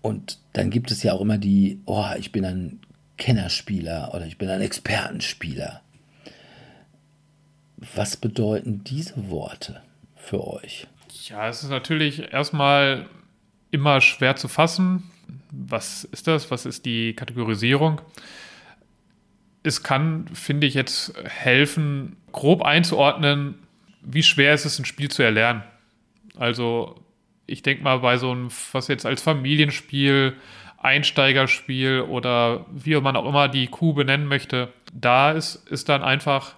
Und dann gibt es ja auch immer die, oh, ich bin ein Kennerspieler oder ich bin ein Expertenspieler. Was bedeuten diese Worte für euch? Ja, es ist natürlich erstmal immer schwer zu fassen. Was ist das? Was ist die Kategorisierung? Es kann, finde ich, jetzt helfen, grob einzuordnen, wie schwer ist es, ein Spiel zu erlernen. Also, ich denke mal, bei so einem, was jetzt als Familienspiel, Einsteigerspiel oder wie man auch immer die Kuh benennen möchte, da ist, ist dann einfach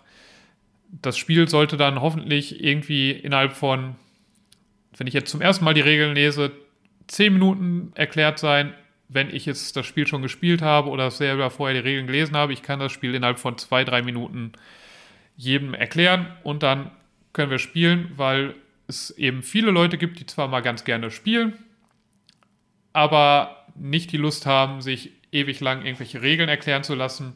das Spiel sollte dann hoffentlich irgendwie innerhalb von, wenn ich jetzt zum ersten Mal die Regeln lese, zehn Minuten erklärt sein. Wenn ich jetzt das Spiel schon gespielt habe oder selber vorher die Regeln gelesen habe, ich kann das Spiel innerhalb von zwei, drei Minuten jedem erklären und dann können wir spielen, weil es eben viele Leute gibt, die zwar mal ganz gerne spielen, aber nicht die Lust haben, sich ewig lang irgendwelche Regeln erklären zu lassen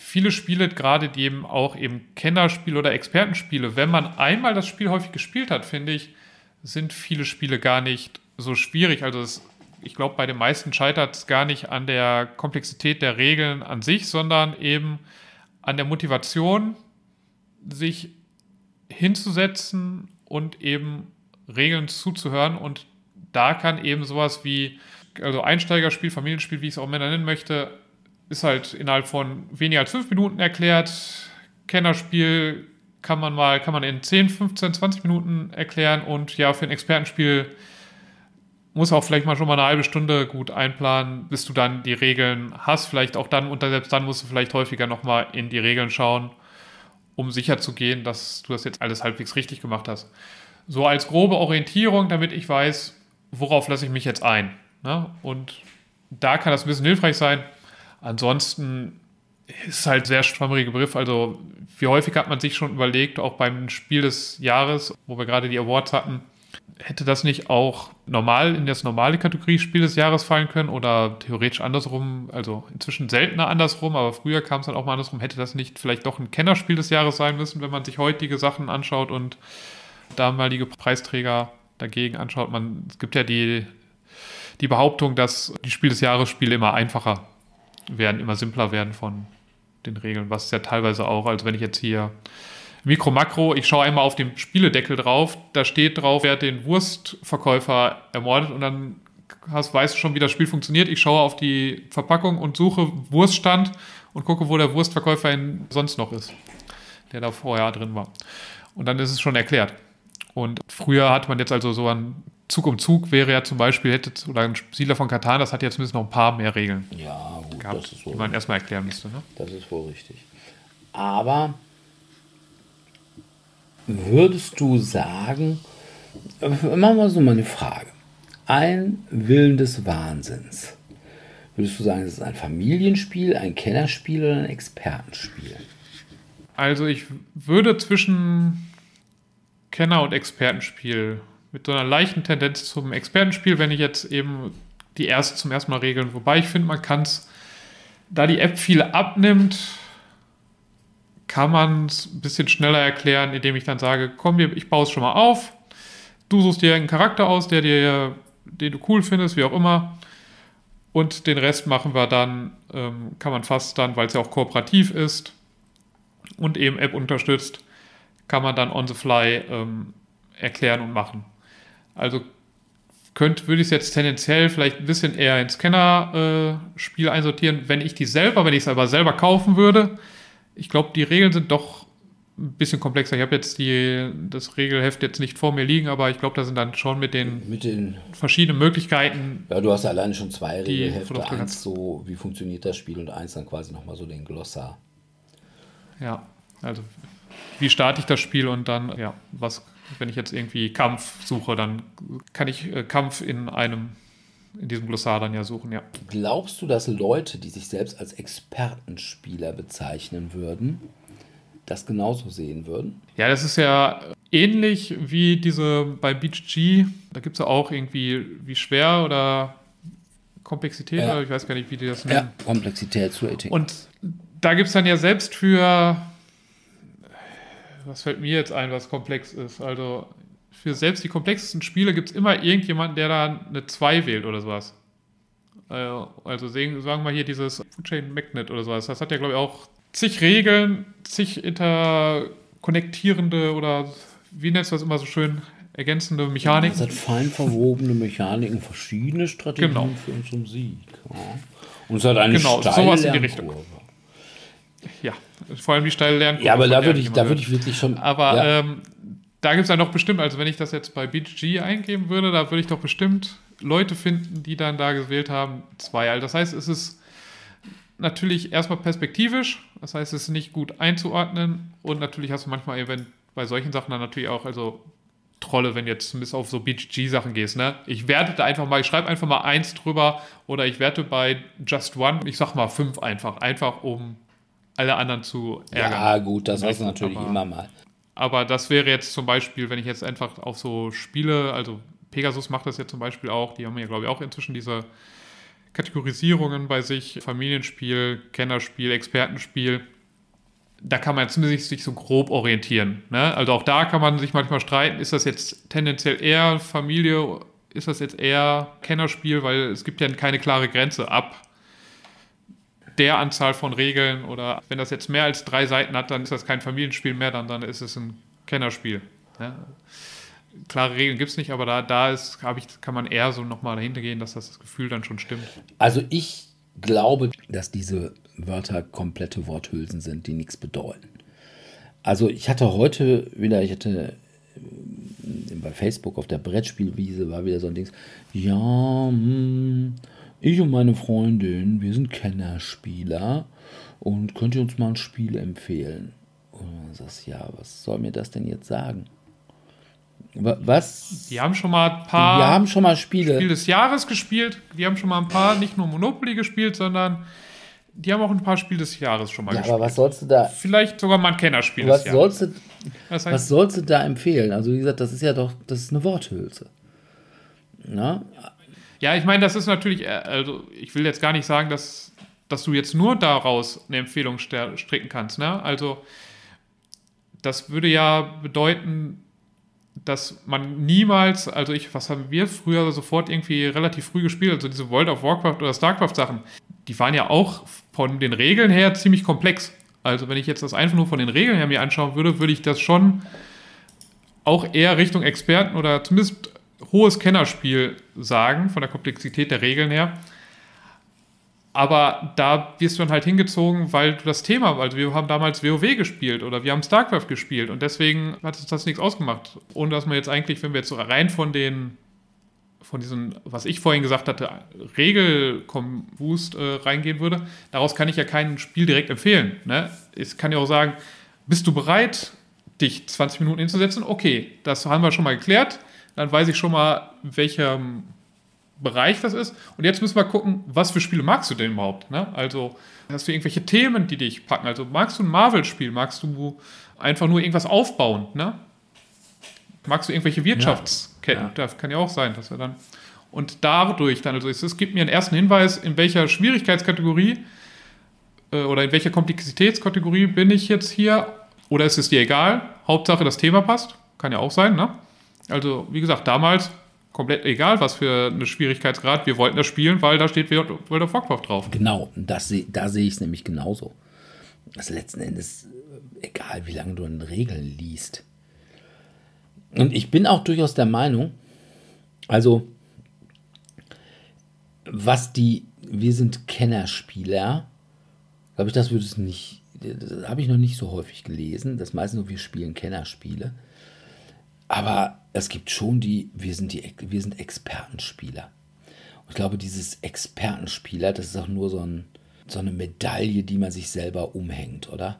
viele Spiele, gerade die eben auch eben Kennerspiele oder Expertenspiele, wenn man einmal das Spiel häufig gespielt hat, finde ich, sind viele Spiele gar nicht so schwierig. Also es, ich glaube, bei den meisten scheitert es gar nicht an der Komplexität der Regeln an sich, sondern eben an der Motivation, sich hinzusetzen und eben Regeln zuzuhören. Und da kann eben sowas wie, also Einsteigerspiel, Familienspiel, wie ich es auch immer nennen möchte, ist halt innerhalb von weniger als fünf Minuten erklärt. Kennerspiel kann man mal, kann man in 10, 15, 20 Minuten erklären und ja, für ein Expertenspiel muss auch vielleicht mal schon mal eine halbe Stunde gut einplanen, bis du dann die Regeln hast. Vielleicht auch dann, und selbst dann musst du vielleicht häufiger nochmal in die Regeln schauen, um sicher zu gehen, dass du das jetzt alles halbwegs richtig gemacht hast. So als grobe Orientierung, damit ich weiß, worauf lasse ich mich jetzt ein. Ne? Und da kann das ein bisschen hilfreich sein. Ansonsten ist halt sehr schwammiger Begriff. Also, wie häufig hat man sich schon überlegt, auch beim Spiel des Jahres, wo wir gerade die Awards hatten, hätte das nicht auch normal in das normale Kategorie Spiel des Jahres fallen können oder theoretisch andersrum, also inzwischen seltener andersrum, aber früher kam es dann auch mal andersrum, hätte das nicht vielleicht doch ein Kennerspiel des Jahres sein müssen, wenn man sich heutige Sachen anschaut und damalige Preisträger dagegen anschaut. Man, es gibt ja die, die Behauptung, dass die Spiel des Jahres Spiele immer einfacher werden, immer simpler werden von den Regeln, was ja teilweise auch, also wenn ich jetzt hier Mikro, Makro, ich schaue einmal auf den Spieledeckel drauf, da steht drauf, wer den Wurstverkäufer ermordet und dann hast, weißt du schon, wie das Spiel funktioniert. Ich schaue auf die Verpackung und suche Wurststand und gucke, wo der Wurstverkäufer sonst noch ist, der da vorher drin war. Und dann ist es schon erklärt. Und früher hat man jetzt also so ein Zug um Zug wäre ja zum Beispiel, hätte, oder ein Siedler von Katan, das hat jetzt zumindest noch ein paar mehr Regeln. Ja, gut, gehabt, das ist wohl die man erstmal erklären müsste. Ne? Das ist wohl richtig. Aber würdest du sagen, machen wir so mal eine Frage. Ein Willen des Wahnsinns. Würdest du sagen, es ist ein Familienspiel, ein Kennerspiel oder ein Expertenspiel? Also ich würde zwischen Kenner- und Expertenspiel mit so einer leichten Tendenz zum Expertenspiel, wenn ich jetzt eben die erste zum ersten Mal regeln. Wobei ich finde, man kann es Da die App viel abnimmt, kann man es ein bisschen schneller erklären, indem ich dann sage, komm, ich baue es schon mal auf. Du suchst dir einen Charakter aus, der dir, den du cool findest, wie auch immer. Und den Rest machen wir dann, ähm, kann man fast dann, weil es ja auch kooperativ ist und eben App unterstützt, kann man dann on the fly ähm, erklären und machen. Also könnte, würde ich es jetzt tendenziell vielleicht ein bisschen eher ins Kenner-Spiel äh, einsortieren, wenn ich die selber, wenn ich es aber selber kaufen würde. Ich glaube, die Regeln sind doch ein bisschen komplexer. Ich habe jetzt die, das Regelheft jetzt nicht vor mir liegen, aber ich glaube, da sind dann schon mit den, mit den verschiedenen Möglichkeiten. Ja, du hast ja alleine schon zwei Regelhefte. Eins so, wie funktioniert das Spiel und eins dann quasi nochmal so den Glossar. Ja, also wie starte ich das Spiel und dann, ja, was, wenn ich jetzt irgendwie Kampf suche, dann kann ich äh, Kampf in einem, in diesem Glossar dann ja suchen, ja. Glaubst du, dass Leute, die sich selbst als Expertenspieler bezeichnen würden, das genauso sehen würden? Ja, das ist ja ähnlich wie diese bei Beach G. Da gibt es ja auch irgendwie, wie schwer oder Komplexität, ja. oder ich weiß gar nicht, wie die das nennen. Ja, Komplexitätsrating. Und da gibt es dann ja selbst für was fällt mir jetzt ein, was komplex ist? Also für selbst die komplexesten Spiele gibt es immer irgendjemanden, der da eine 2 wählt oder sowas. Äh, also sagen wir hier dieses Food Chain Magnet oder sowas. Das hat ja, glaube ich, auch zig Regeln, zig interkonnektierende oder wie nennst du das immer so schön? Ergänzende Mechaniken. Es hat fein verwobene Mechaniken, verschiedene Strategien genau. für unseren Sieg. Ja. Und es hat eine genau, steile sowas in die Richtung. Ja, vor allem die steile Lernkurve. Ja, aber da würde ich, da würde ich wirklich schon. Aber ja. ähm, da gibt es ja noch bestimmt, also wenn ich das jetzt bei BG eingeben würde, da würde ich doch bestimmt Leute finden, die dann da gewählt haben, zwei. Also das heißt, es ist natürlich erstmal perspektivisch, das heißt, es ist nicht gut einzuordnen und natürlich hast du manchmal eben bei solchen Sachen dann natürlich auch, also Trolle, wenn du jetzt zumindest auf so BG-Sachen gehst, ne? Ich werte da einfach mal, ich schreibe einfach mal eins drüber oder ich werte bei Just One, ich sag mal fünf einfach, einfach um alle anderen zu ärgern. Ja, gut, das hast du natürlich immer mal. Aber das wäre jetzt zum Beispiel, wenn ich jetzt einfach auf so Spiele, also Pegasus macht das ja zum Beispiel auch, die haben ja, glaube ich, auch inzwischen diese Kategorisierungen bei sich, Familienspiel, Kennerspiel, Expertenspiel. Da kann man zumindest sich so grob orientieren. Ne? Also auch da kann man sich manchmal streiten, ist das jetzt tendenziell eher Familie, ist das jetzt eher Kennerspiel, weil es gibt ja keine klare Grenze ab der Anzahl von Regeln oder wenn das jetzt mehr als drei Seiten hat, dann ist das kein Familienspiel mehr, dann, dann ist es ein Kennerspiel. Ja. Klare Regeln gibt es nicht, aber da, da ist, ich, kann man eher so nochmal dahinter gehen, dass das, das Gefühl dann schon stimmt. Also ich glaube, dass diese Wörter komplette Worthülsen sind, die nichts bedeuten. Also ich hatte heute wieder, ich hatte äh, bei Facebook auf der Brettspielwiese war wieder so ein Ding, ja, hm, ich und meine Freundin, wir sind Kennerspieler und könnt ihr uns mal ein Spiel empfehlen? Und dann sagst ja, was soll mir das denn jetzt sagen? Was? Die haben schon mal ein paar. Wir haben schon mal Spiele. Spiel des Jahres gespielt. Die haben schon mal ein paar, nicht nur Monopoly gespielt, sondern die haben auch ein paar Spiel des Jahres schon mal ja, gespielt. Aber was sollst du da? Vielleicht sogar mal ein Kennerspiel was des Jahres. Sollst du, das heißt, was sollst du da empfehlen? Also wie gesagt, das ist ja doch, das ist eine Worthülse. Na? Ja, ich meine, das ist natürlich, äh, also ich will jetzt gar nicht sagen, dass, dass du jetzt nur daraus eine Empfehlung stricken kannst. Ne? Also das würde ja bedeuten, dass man niemals, also ich, was haben wir früher sofort irgendwie relativ früh gespielt, also diese World of Warcraft oder StarCraft Sachen, die waren ja auch von den Regeln her ziemlich komplex. Also wenn ich jetzt das einfach nur von den Regeln her mir anschauen würde, würde ich das schon auch eher Richtung Experten oder zumindest hohes Kennerspiel sagen, von der Komplexität der Regeln her. Aber da wirst du dann halt hingezogen, weil du das Thema, also wir haben damals WoW gespielt oder wir haben StarCraft gespielt und deswegen hat uns das nichts ausgemacht. Ohne dass man jetzt eigentlich, wenn wir jetzt so rein von den, von diesen, was ich vorhin gesagt hatte, Regelkomboost äh, reingehen würde, daraus kann ich ja kein Spiel direkt empfehlen. Ne? Ich kann ja auch sagen, bist du bereit, dich 20 Minuten hinzusetzen? Okay, das haben wir schon mal geklärt dann weiß ich schon mal, welcher Bereich das ist. Und jetzt müssen wir gucken, was für Spiele magst du denn überhaupt? Ne? Also hast du irgendwelche Themen, die dich packen? Also magst du ein Marvel-Spiel? Magst du einfach nur irgendwas aufbauen? Ne? Magst du irgendwelche Wirtschaftsketten? Ja. Das kann ja auch sein, dass wir dann. Und dadurch dann, also es, es gibt mir einen ersten Hinweis, in welcher Schwierigkeitskategorie äh, oder in welcher Komplexitätskategorie bin ich jetzt hier? Oder ist es dir egal? Hauptsache, das Thema passt. Kann ja auch sein, ne? Also, wie gesagt, damals komplett egal, was für eine Schwierigkeitsgrad. Wir wollten das spielen, weil da steht World of Warcraft drauf. Genau, das, da sehe ich es nämlich genauso. Das ist letzten Endes äh, egal, wie lange du an Regeln liest. Und ich bin auch durchaus der Meinung, also, was die, wir sind Kennerspieler, glaube ich, das würde es nicht, das habe ich noch nicht so häufig gelesen. Das meistens so, wir spielen Kennerspiele. Aber es gibt schon die, wir sind die, wir sind Expertenspieler. Und ich glaube, dieses Expertenspieler, das ist auch nur so, ein, so eine Medaille, die man sich selber umhängt, oder?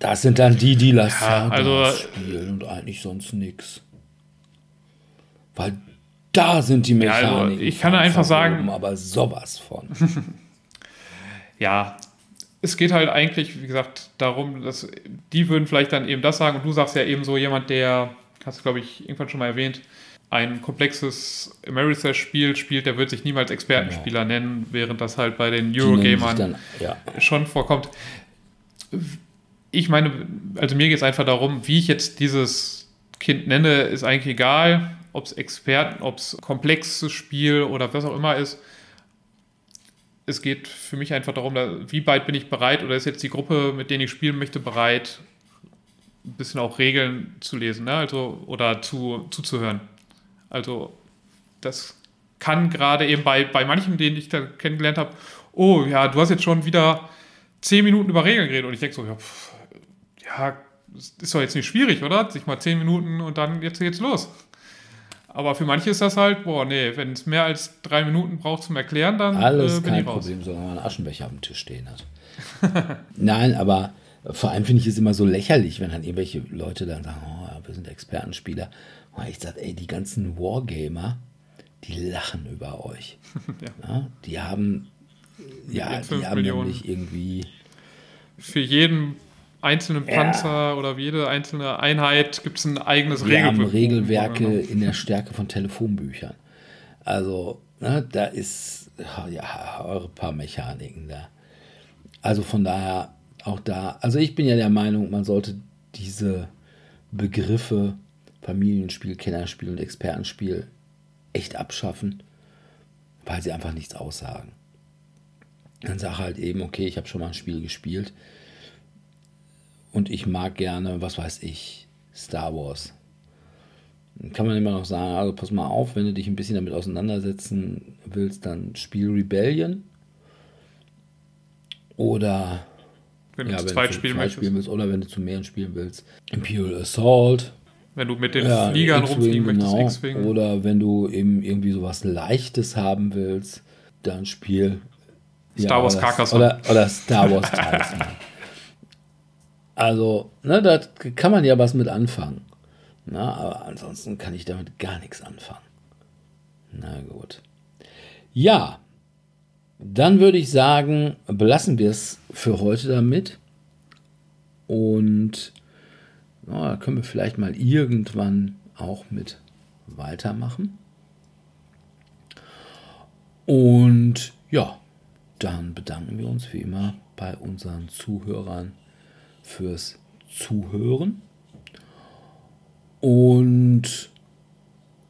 Das sind dann die, die Lassada ja, also, spielen und eigentlich sonst nichts. Weil da sind die Mechaniken. Ja, also ich kann einfach sagen. Aber sowas von. (laughs) ja, es geht halt eigentlich, wie gesagt, darum, dass die würden vielleicht dann eben das sagen und du sagst ja eben so jemand, der, hast du glaube ich irgendwann schon mal erwähnt, ein komplexes Ameritrash-Spiel spielt, der wird sich niemals Expertenspieler genau. nennen, während das halt bei den Eurogamern ja. schon vorkommt. Ich meine, also mir geht es einfach darum, wie ich jetzt dieses Kind nenne, ist eigentlich egal, ob es Experten, ob es komplexes Spiel oder was auch immer ist es geht für mich einfach darum, wie weit bin ich bereit oder ist jetzt die Gruppe, mit denen ich spielen möchte, bereit, ein bisschen auch Regeln zu lesen, ne? also oder zu, zuzuhören. Also das kann gerade eben bei, bei manchen, denen ich da kennengelernt habe, oh ja, du hast jetzt schon wieder zehn Minuten über Regeln geredet und ich denke so, ja, pff, ja, ist doch jetzt nicht schwierig, oder? Sich mal zehn Minuten und dann jetzt geht's los. Aber für manche ist das halt, boah, nee, wenn es mehr als drei Minuten braucht zum Erklären, dann. Alles äh, kein Problem, solange man einen Aschenbecher auf dem Tisch stehen hat. (laughs) Nein, aber vor allem finde ich es immer so lächerlich, wenn dann irgendwelche Leute dann sagen, oh, wir sind Expertenspieler. Und ich sage, ey, die ganzen Wargamer, die lachen über euch. (laughs) ja. Ja, die haben, ja, die haben Millionen. nämlich irgendwie. Für jeden einzelnen Panzer ja. oder jede einzelne Einheit gibt es ein eigenes Wir Regelwerk. haben Regelwerke in der Stärke von Telefonbüchern. Also, ne, da ist ja eure paar Mechaniken da. Also von daher auch da. Also ich bin ja der Meinung, man sollte diese Begriffe Familienspiel, Kennerspiel und Expertenspiel echt abschaffen, weil sie einfach nichts aussagen. Dann sag halt eben, okay, ich habe schon mal ein Spiel gespielt und ich mag gerne, was weiß ich, Star Wars. Kann man immer noch sagen, also pass mal auf, wenn du dich ein bisschen damit auseinandersetzen willst, dann spiel Rebellion. Oder wenn du ja, zu zweit spielen, spielen willst, oder wenn du zu mehreren spielen willst, Imperial Assault. Wenn du mit den ja, Fliegern rumfliegen möchtest, genau. X-Wing. Oder wenn du eben irgendwie sowas Leichtes haben willst, dann spiel Star ja, Wars Carcassonne. Oder, oder Star Wars (laughs) Talisman. Also, ne, da kann man ja was mit anfangen. Na, aber ansonsten kann ich damit gar nichts anfangen. Na gut. Ja, dann würde ich sagen, belassen wir es für heute damit. Und na, da können wir vielleicht mal irgendwann auch mit weitermachen. Und ja, dann bedanken wir uns wie immer bei unseren Zuhörern fürs Zuhören. Und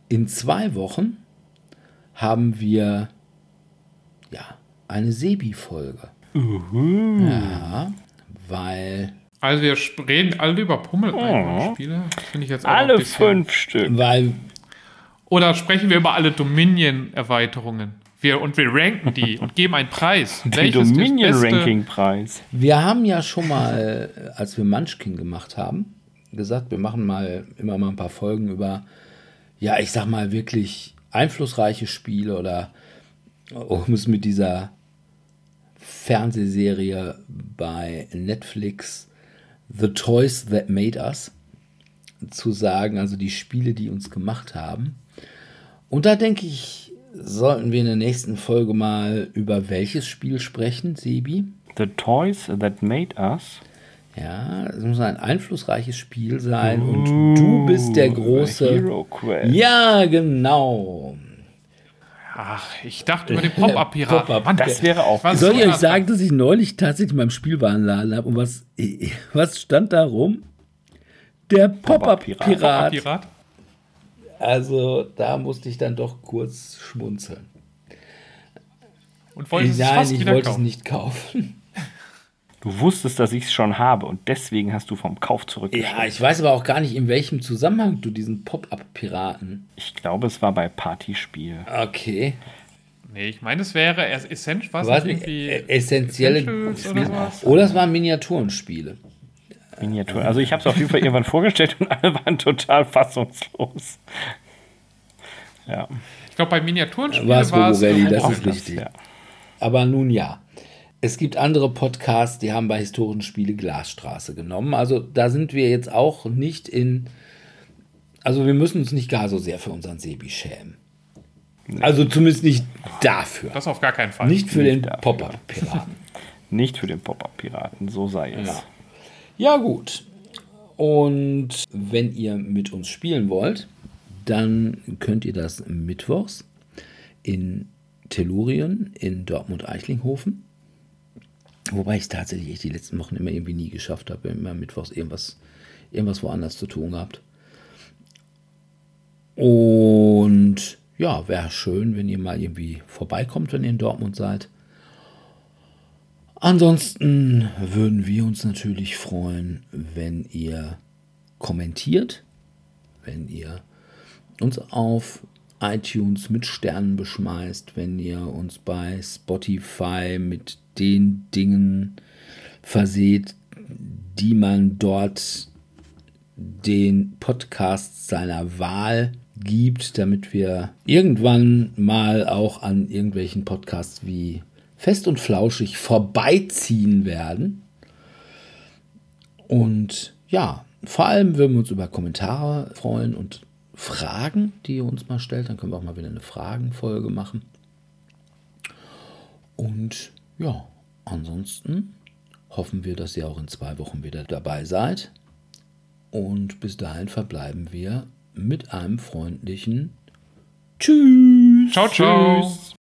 in zwei Wochen haben wir ja eine Sebi-Folge. Uh Ja, weil. Also wir reden alle über Pummel-Spiele. Oh. Finde ich jetzt Alle fünf Stück. Weil. Oder sprechen wir über alle Dominion-Erweiterungen? Wir, und wir ranken die und geben einen Preis. (laughs) Den Dominion-Ranking-Preis. Wir haben ja schon mal, als wir Munchkin gemacht haben, gesagt, wir machen mal immer mal ein paar Folgen über, ja, ich sag mal, wirklich einflussreiche Spiele oder um es mit dieser Fernsehserie bei Netflix The Toys That Made Us zu sagen, also die Spiele, die uns gemacht haben. Und da denke ich, sollten wir in der nächsten Folge mal über welches Spiel sprechen, Sebi? The Toys That Made Us. Ja, es muss ein einflussreiches Spiel sein uh, und du bist der große. Hero Quest. Ja, genau. Ach, ich dachte über den Pop-Up-Pirat. (laughs) Pop das wäre auch. Was Soll ich euch sagen, dass ich neulich tatsächlich in meinem Spielwarenladen habe und was, (laughs) was stand da rum? Der Pop-Up-Pirat. Pop also da musste ich dann doch kurz schmunzeln. Und wolltest Nein, es ich wollte kaufen. es nicht kaufen. Du wusstest, dass ich es schon habe und deswegen hast du vom Kauf zurückgeschrieben. Ja, ich weiß aber auch gar nicht, in welchem Zusammenhang du diesen Pop-Up-Piraten. Ich glaube, es war bei Partyspiel. Okay. Nee, ich meine, es wäre essentiell, was was irgendwie essentielle oder, oder es waren Miniaturenspiele. Miniaturen. Also ich habe es auf jeden Fall irgendwann (laughs) vorgestellt und alle waren total fassungslos. Ja. Ich glaube, bei Miniaturenspielen war es Rally, das ist richtig. Ja. Aber nun ja. Es gibt andere Podcasts, die haben bei historischen Spiele Glasstraße genommen. Also da sind wir jetzt auch nicht in. Also wir müssen uns nicht gar so sehr für unseren Sebi schämen. Nee. Also zumindest nicht dafür. Das auf gar keinen Fall. Nicht für nicht den Pop-Up-Piraten. (laughs) nicht für den Pop-Up-Piraten, so sei es. Ja. Ja, gut. Und wenn ihr mit uns spielen wollt, dann könnt ihr das mittwochs in Tellurien in Dortmund-Eichlinghofen Wobei ich es tatsächlich die letzten Wochen immer irgendwie nie geschafft habe, immer mittwochs irgendwas, irgendwas woanders zu tun gehabt. Und ja, wäre schön, wenn ihr mal irgendwie vorbeikommt, wenn ihr in Dortmund seid. Ansonsten würden wir uns natürlich freuen, wenn ihr kommentiert, wenn ihr uns auf iTunes mit Sternen beschmeißt, wenn ihr uns bei Spotify mit den Dingen verseht, die man dort den Podcast seiner Wahl gibt, damit wir irgendwann mal auch an irgendwelchen Podcasts wie Fest und Flauschig vorbeiziehen werden. Und ja, vor allem würden wir uns über Kommentare freuen und Fragen, die ihr uns mal stellt. Dann können wir auch mal wieder eine Fragenfolge machen. Und ja, ansonsten hoffen wir, dass ihr auch in zwei Wochen wieder dabei seid. Und bis dahin verbleiben wir mit einem freundlichen Tschüss. Ciao, ciao. Tschüss.